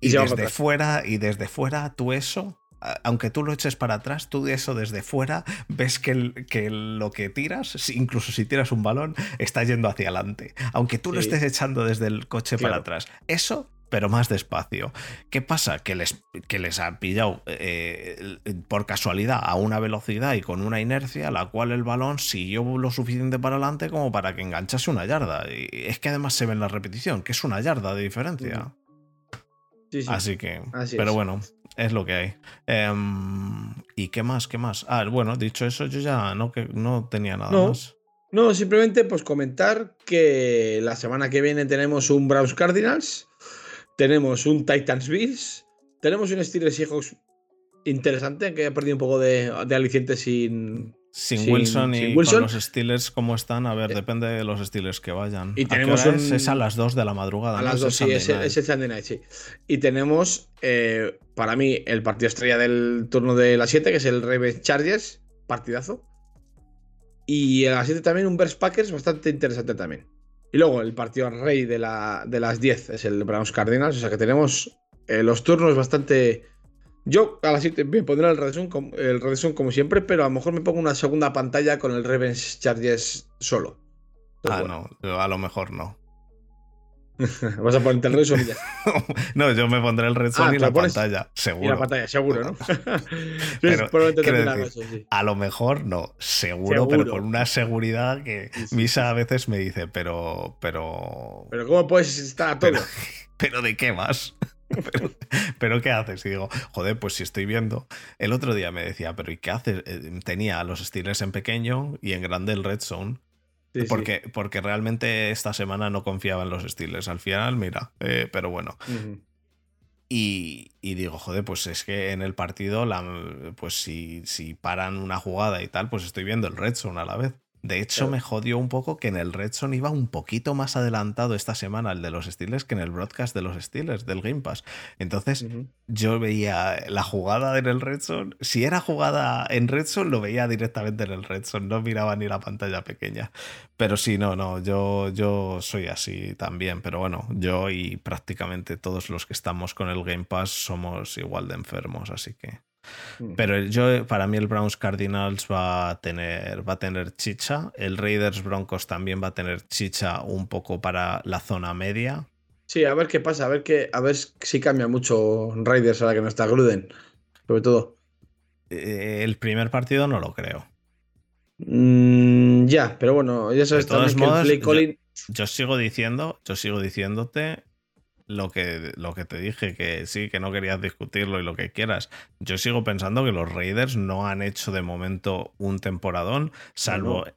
y desde fuera y desde fuera tú eso aunque tú lo eches para atrás, tú eso desde fuera ves que, que lo que tiras, incluso si tiras un balón, está yendo hacia adelante. Aunque tú lo estés echando desde el coche para atrás. Eso pero más despacio. ¿Qué pasa? Que les, que les ha pillado eh, por casualidad a una velocidad y con una inercia, la cual el balón siguió lo suficiente para adelante como para que enganchase una yarda. Y es que además se ve en la repetición, que es una yarda de diferencia. Así que, pero bueno, es lo que hay. Em, ¿Y qué más? ¿Qué más? Ah, bueno, dicho eso, yo ya no, que, no tenía nada más. No, simplemente pues comentar que la semana que viene tenemos un Browns Cardinals, tenemos un Titans Bills, tenemos un Steelers Seahawks interesante, que ha perdido un poco de, de aliciente sin, sin, Wilson y con los Steelers como están, a ver, eh, depende de los Steelers que vayan. Y tenemos es? a las 2 de la madrugada. A las 2, sí, es, el Sunday Night, sí. Y tenemos, eh, para mí, el partido estrella del turno de las 7, que es el Ravens Chargers, partidazo. Y a las 7 también un Bears Packers bastante interesante también. Y luego el partido rey de, la, de las 10 es el Browns Cardinals, o sea que tenemos eh, los turnos bastante yo a las 7 me pondré el Redson, el como siempre, pero a lo mejor me pongo una segunda pantalla con el Ravens Chargers solo. ah, no, a lo mejor no. Vas a ponerte el Red Zone y ya. no, yo me pondré el Red ah, y la pantalla, seguro. Y la pantalla, seguro, ¿no? pero, a lo mejor no, seguro, pero con una seguridad que Misa a veces me dice, pero. Pero, pero ¿cómo puedes estar a todo? Pero, ¿de qué más? Pero, ¿qué haces? Y digo, joder, pues si estoy viendo. El otro día me decía, pero ¿y qué haces? Eh, tenía los Steelers en pequeño y en grande el Red Zone porque, porque realmente esta semana no confiaba en los Steelers. Al final, mira, eh, pero bueno. y, digo, joder, pues es que en el partido, la, pues si, si paran una jugada y tal, pues estoy viendo el Red Zone a la vez. De hecho, me jodió un poco que en el Redson iba un poquito más adelantado esta semana el de los Steelers que en el broadcast de los Steelers, del Game Pass. Entonces, yo veía la jugada en el Redson. Si era jugada en Redson, lo veía directamente en el Redson. No miraba ni la pantalla pequeña. Pero sí, no, no, yo, yo soy así también. Pero bueno, yo y prácticamente todos los que estamos con el Game Pass somos igual de enfermos, así que. Mm. Pero yo, para mí, el Browns Cardinals va a tener, va a tener chicha. El Raiders Broncos también va a tener chicha un poco para la zona media. Sí, a ver qué pasa, a ver qué, a ver si cambia mucho Raiders ahora que no está Gruden, sobre todo. Eh, el primer partido no lo creo. Mm, ya, pero bueno, ya sabes también que el yo, sigo diciendo, yo sigo diciéndote lo que, lo que te dije, que sí, que no querías discutirlo y lo que quieras. Yo sigo pensando que los Raiders no han hecho de momento un temporadón, salvo eh,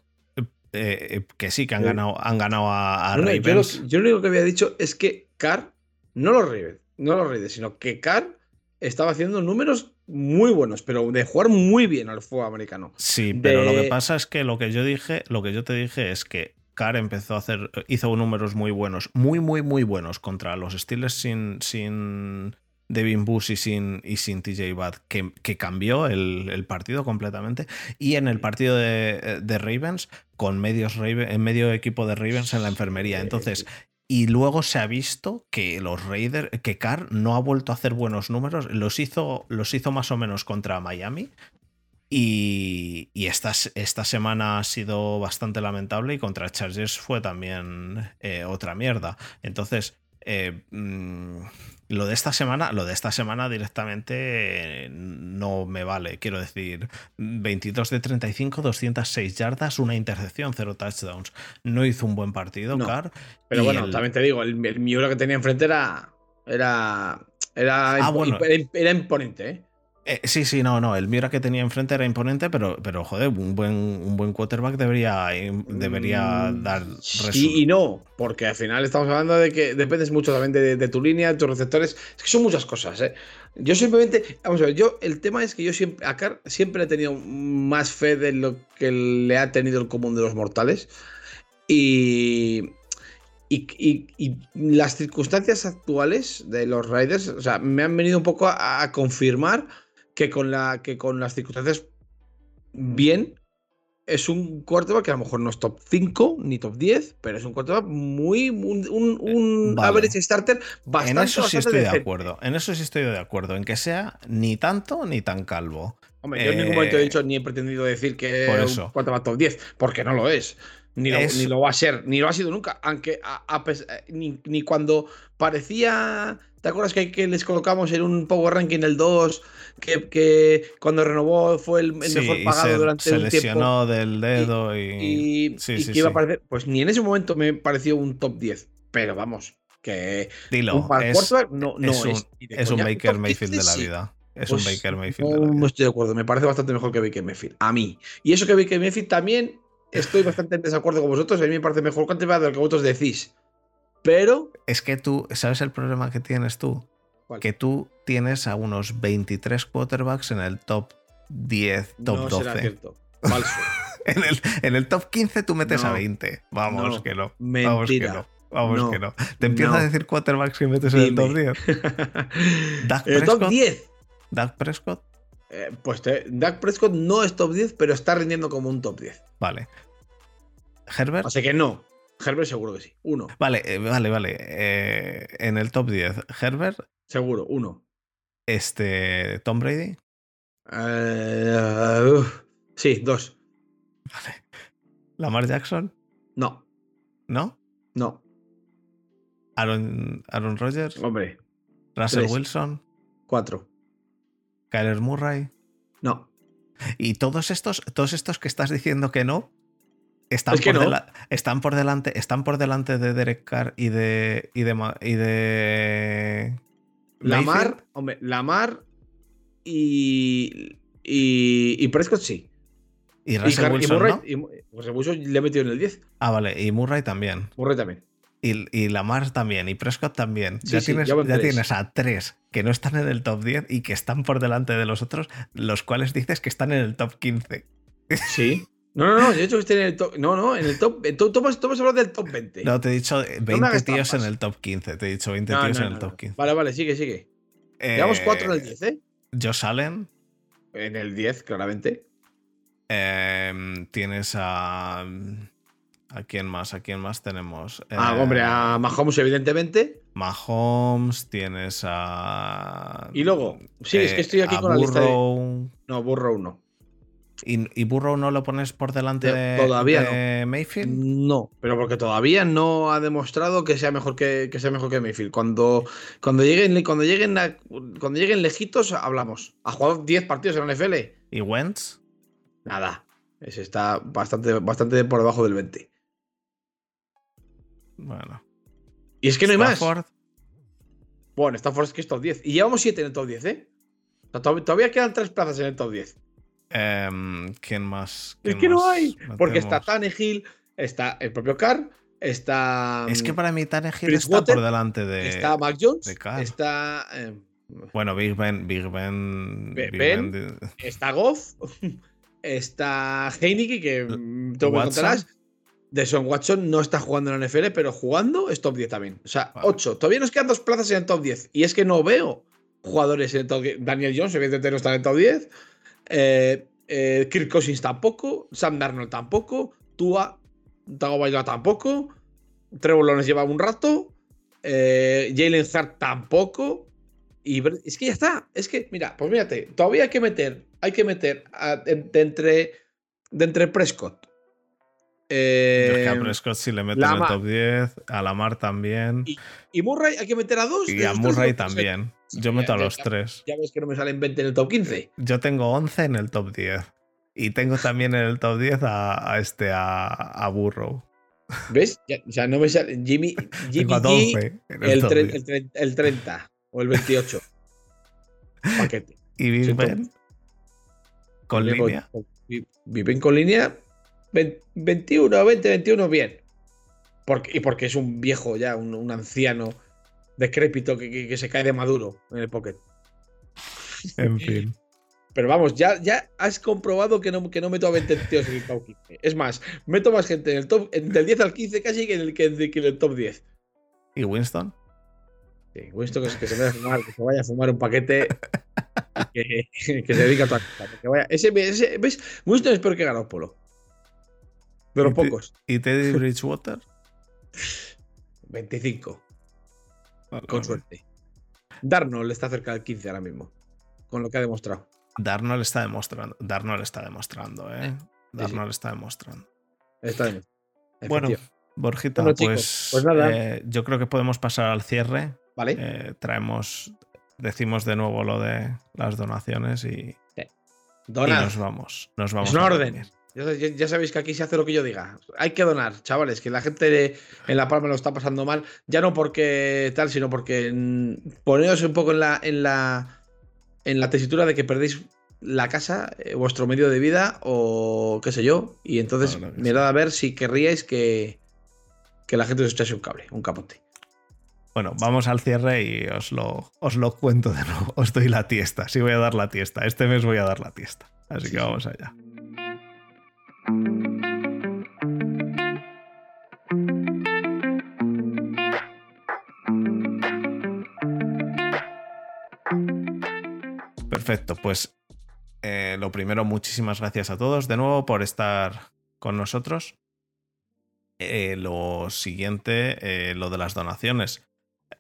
eh, que sí, que han ganado, han ganado a, Ravens. Yo lo, único que había dicho es que Carr, no los Raiders, no los Raiders, sino que Carr estaba haciendo números muy buenos, pero de jugar muy bien al fútbol americano. Sí, pero lo que pasa es que lo que yo dije, lo que yo te dije es que Carr empezó a hacer, hizo números muy buenos, muy, muy, muy buenos contra los Steelers sin, sin Devin Bush y sin, y sin TJ Watt, que, que cambió el, partido completamente. Y en el partido de, Ravens, con medios en medio equipo de Ravens en la enfermería. Entonces, y luego se ha visto que los Raiders, que Carr no ha vuelto a hacer buenos números, los hizo, los hizo más o menos contra Miami, y, esta, esta, semana ha sido bastante lamentable y contra Chargers fue también eh, otra mierda. Entonces, eh, mm, lo de esta semana, lo de esta semana directamente no me vale. Quiero decir, 22 de 35, 206 yardas, una intercepción, cero touchdowns. No hizo un buen partido, Car. Pero bueno, también te digo, el, el que tenía enfrente era. Era. Era, ah, era imponente, ¿eh? Eh, sí, sí, no, no. El Miura que tenía enfrente era imponente, pero, pero joder, un buen, un buen quarterback debería, debería mm, dar Sí y no, porque al final estamos hablando de que dependes mucho también de, tu línea, de tus receptores. Es que son muchas cosas, ¿eh? Yo simplemente, vamos a ver, yo, el tema es que yo siempre, a siempre he tenido más fe de lo que le ha tenido el común de los mortales. Y, y, las circunstancias actuales de los Raiders, o sea, me han venido un poco a confirmar que con, la, que con las circunstancias bien, es un quarterback que a lo mejor no es top 5 ni top 10, pero es un quarterback muy. un, un, average starter bastante. En eso sí estoy de acuerdo. En eso sí estoy de acuerdo. En que sea ni tanto ni tan calvo. Hombre, yo en ningún momento he eh, dicho ni he pretendido decir que es un quarterback top 10, porque no lo es. Ni lo, ni lo, va a ser, ni lo ha sido nunca. Aunque ni, ni, cuando parecía. ¿Te acuerdas que, que, les colocamos en un Power Ranking el 2? Que, cuando renovó fue el, mejor pagado durante se un lesionó del dedo y. y, sí, que iba a parecer. Pues ni en ese momento me pareció un top 10. Pero vamos, que. Dilo, es, no, no es, es, un, Baker Mayfield de la vida. Es un Baker Mayfield. No, no estoy de acuerdo. Me parece bastante mejor que Baker Mayfield. A mí. Y eso que Baker Mayfield también estoy bastante en desacuerdo con vosotros. A mí me parece mejor que lo que vosotros decís. Pero. Es que tú, ¿sabes el problema que tienes tú? Que tú tienes a unos 23 quarterbacks en el top 10, top no 12. Será cierto. Falso. en, el, top 15 tú metes a 20. Vamos que no. Vamos que no. Vamos que no. Te empiezo a decir quarterbacks que metes en el top 10. ¿El top 10? ¿Dak Prescott? Eh, pues Dak Prescott no es top 10, pero está rindiendo como un top 10. Vale. Herbert. Así que no. Herbert seguro que sí. Uno. Vale, eh, vale, vale. Eh, en el top 10, Herbert. Seguro, uno. Este. Tom Brady. sí, dos. Vale. ¿Lamar Jackson? No. ¿No? No. Aaron, Aaron Rodgers. Hombre. Russell Wilson. Cuatro. Kyler Murray. No. Y todos estos, todos estos que estás diciendo que no, están, por, están por delante, están por delante de Derek Carr y de. y de. y de. Lamar, hombre, Lamar y. y. y Prescott sí. Y Russell Wilson, Murray, y, le he metido en el 10. Ah, vale. Y Murray también. Murray también. Y, y Lamar también. Y Prescott también. ya, tienes, ya tienes, a tres que no están en el top 10 y que están por delante de los otros, los cuales dices que están en el top 15. Sí. No, no, no, yo he dicho que estén en el top. No, no, en el top. Tú, tú, has hablado del top 20. No, te he dicho 20 tíos en el top 15. Te he dicho 20 tíos en el top 15. Vale, vale, sigue, sigue. Eh, Llevamos 4 en el 10, ¿eh? Josh Allen. En el 10, claramente. Em, tienes a. ¿A quién más? ¿A quién más tenemos? Ah, hombre, a eh, Mahomes, evidentemente. Mahomes, tienes a. Y luego, sí, es que estoy aquí con la lista No, Burrow no. ¿Y, Burrow no lo pones por delante de, todavía Mayfield? No, pero porque todavía no ha demostrado que sea mejor que, sea mejor que Mayfield. Cuando, cuando lleguen, cuando lleguen, cuando lleguen lejitos, hablamos. Ha jugado 10 partidos en la NFL. ¿Y Wentz? Nada. Ese está bastante, bastante por debajo del 20. Bueno. Y es que no hay más. Bueno, Stafford es que es top 10. Y llevamos 7 en el top 10, ¿eh? todavía quedan 3 plazas en el top 10. Em, ¿Quién más? es que no hay. porque está Tannehill, está el propio Carr, está. Es que para mí Tannehill está por delante de. Está Mac Jones, está. Em, bueno, Big Ben. Big Ben. ben, Está Goff. Está Heineke, que tú me contarás. De Son Watson no está jugando en la NFL, pero jugando es top 10 también. O sea, 8. Todavía nos quedan dos plazas en el top 10. Y es que no veo jugadores en el top 10. Daniel Jones, evidentemente, no está en el top 10. Eh, eh, Kirk Cousins tampoco. Sam Darnold tampoco. Tua, Tagovailoa tampoco. Trevor lleva un rato. Eh, Jalen Hart tampoco. Y es que ya está. Es que, mira, pues mírate, todavía hay que meter, hay que meter de, entre, de entre Prescott. Eh, a Prescott si le meten en el top 10, a Lamar también. Y, Murray hay que meter a dos. Y a Murray también. Yo meto a los tres. Ya ves que no me salen 20 en el top 15. Yo tengo 11 en el top 10. Y tengo también en el top 10 a, este, a, a, Burrow. ¿Ves? Ya, o sea, no me sale. Jimmy, Jimmy G, el, el, 30 o el 28. Paquete. ¿Y Big Ben? ¿Con línea? ¿Viven con línea? 21, 20, 21, bien. Porque, y porque es un viejo ya, un, anciano decrépito que, que, se cae de maduro en el pocket. En fin. Pero vamos, ya, ya has comprobado que no, que no meto a 20 tíos en el top 15. Es más, meto más gente en el top, del 10 al 15 casi que en el, que en el top 10. ¿Y Winston? Sí, Winston que, que se vaya a fumar, que se vaya a fumar un paquete que, que, se dedica a cosa. ese, ese, ¿Ves? Winston es peor que Polo. De los pocos. ¿Y Teddy Bridgewater? 25. Con suerte. Darnold está cerca del 15 ahora mismo. Con lo que ha demostrado. Darnold está demostrando. Darnold está demostrando, ¿eh? Darnold está demostrando. Está demostrando. Bueno, Borjita, pues, pues nada. Eh, yo creo que podemos pasar al cierre. Vale. Eh, traemos, decimos de nuevo lo de las donaciones y, sí. y nos vamos. Nos vamos. Es orden. Ya, sabéis que aquí se hace lo que yo diga. Hay que donar, chavales, que la gente en La Palma lo está pasando mal. Ya no porque tal, sino porque poneos un poco en la, en la, en la tesitura de que perdéis la casa, eh, vuestro medio de vida o qué sé yo. Y entonces da a ver si querríais que, que la gente os echase un cable, un capote. Bueno, vamos al cierre y os lo, os lo cuento de nuevo. Os doy la tiesta. Sí voy a dar la tiesta. Este mes voy a dar la tiesta. Así que vamos allá. Perfecto, pues eh, lo primero, muchísimas gracias a todos de nuevo por estar con nosotros. Eh, lo siguiente, eh, lo de las donaciones.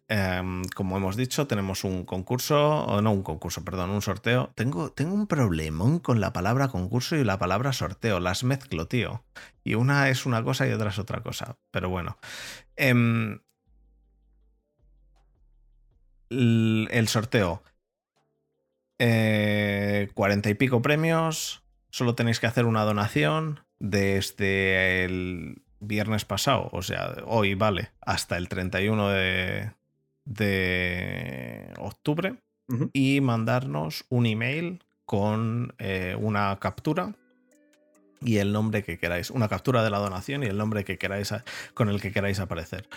Em, como hemos dicho, tenemos un concurso, o no un concurso, perdón, un sorteo. Tengo, tengo un problemón con la palabra concurso y la palabra sorteo, las mezclo, tío. Y una es una cosa y otra es otra cosa, pero bueno. Em, el, sorteo. Eh, cuarenta y pico premios. Solo tenéis que hacer una donación desde el viernes pasado, o sea, hoy vale, hasta el 31 de, de octubre y mandarnos un email con eh, una captura y el nombre que queráis, una captura de la donación y el nombre que queráis con el que queráis aparecer.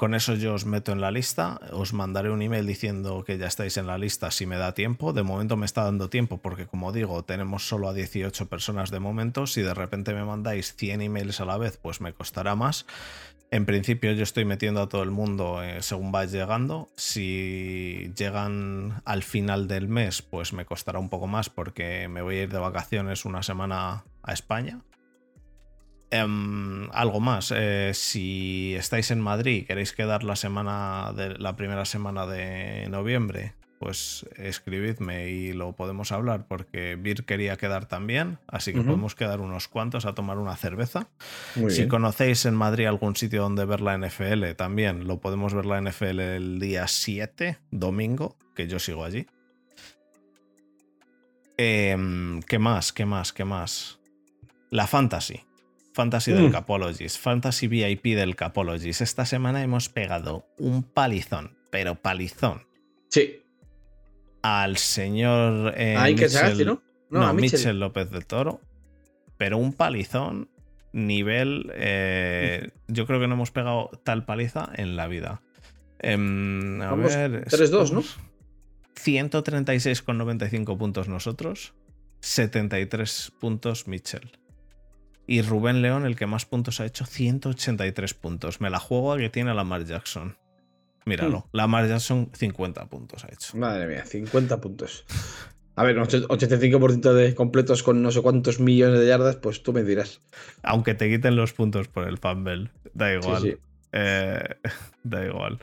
Con eso yo os meto en la lista, os mandaré un email diciendo que ya estáis en la lista si me da tiempo. De momento me está dando tiempo porque como digo, tenemos solo a 18 personas de momento. Si de repente me mandáis 100 emails a la vez, pues me costará más. En principio yo estoy metiendo a todo el mundo eh, según vais llegando. Si llegan al final del mes, pues me costará un poco más porque me voy a ir de vacaciones una semana a España. Em, algo más, eh, si estáis en Madrid y queréis quedar la semana de la primera semana de noviembre, pues escribidme y lo podemos hablar porque Vir quería quedar también, así que podemos quedar unos cuantos a tomar una cerveza. si conocéis en Madrid algún sitio donde ver la NFL, también lo podemos ver la NFL el día 7, domingo, que yo sigo allí. Em, ¿Qué más? ¿Qué más? ¿Qué más? La fantasy. Fantasy del mm. Capologist, Fantasy VIP del Capologist. Esta semana hemos pegado un palizón, pero palizón. Sí. Al señor. Eh, Hay que Mitchell, ¿no? No, Mitchell. López del Toro. Pero un palizón nivel. Eh, yo creo que no hemos pegado tal paliza en la vida. Em, a ver. 3-2, ¿no? 136,95 puntos nosotros. 73 puntos Mitchell. Y Rubén León, el que más puntos ha hecho, 183 puntos. Me la juego a que tiene Lamar Jackson. Míralo, hmm. Lamar Jackson 50 puntos ha hecho. Madre mía, 50 puntos. A ver, 85% de completos con no sé cuántos millones de yardas, pues tú me dirás. Aunque te quiten los puntos por el fumble, da igual. Eh, da igual.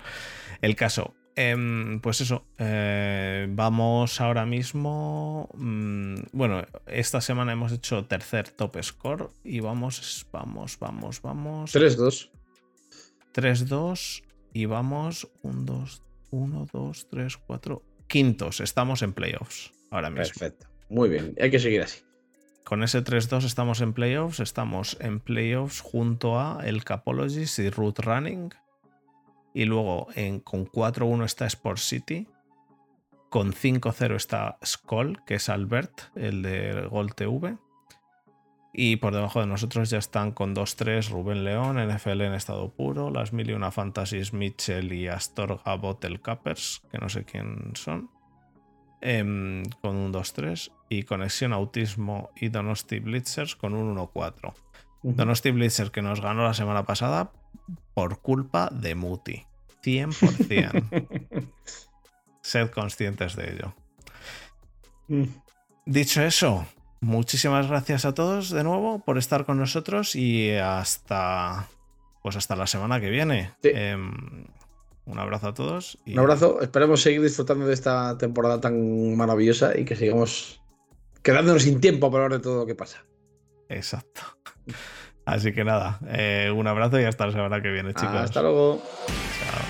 El caso, Em, pues eso, eh, vamos ahora mismo. Mm, bueno, esta semana hemos hecho tercer top score y vamos, vamos, vamos, vamos. 3-2. 3-2 y vamos 1, 2, 1, 2, 3, 4. Quintos, estamos en playoffs ahora mismo. Perfecto, muy bien, hay que seguir así. Con ese 3-2 estamos en playoffs, estamos en playoffs junto a el Capologist y Root Running y luego en, con 4-1 está Sport City. Con 5-0 está Skoll, que es Albert, el de Gol TV. Y por debajo de nosotros ya están con 2-3 Rubén León, NFL en estado puro, las mil y una Fantasies Mitchell y Astorga Bottle Cappers, que no sé quién son, em, con un 2-3. Y Conexión Autismo y Donosti Blitzers con un 1-4. Donosti Blitzers que nos ganó la semana pasada por culpa de Muti. 100%. Sed conscientes de ello. Mm. Dicho eso, muchísimas gracias a todos de nuevo por estar con nosotros y hasta pues hasta la semana que viene. Em, un abrazo a todos. Un abrazo. Esperemos seguir disfrutando de esta temporada tan maravillosa y que sigamos quedándonos sin tiempo para hablar de todo lo que pasa. Exacto. Así que nada, eh, un abrazo y hasta la semana que viene, chicos. Hasta luego. Chao.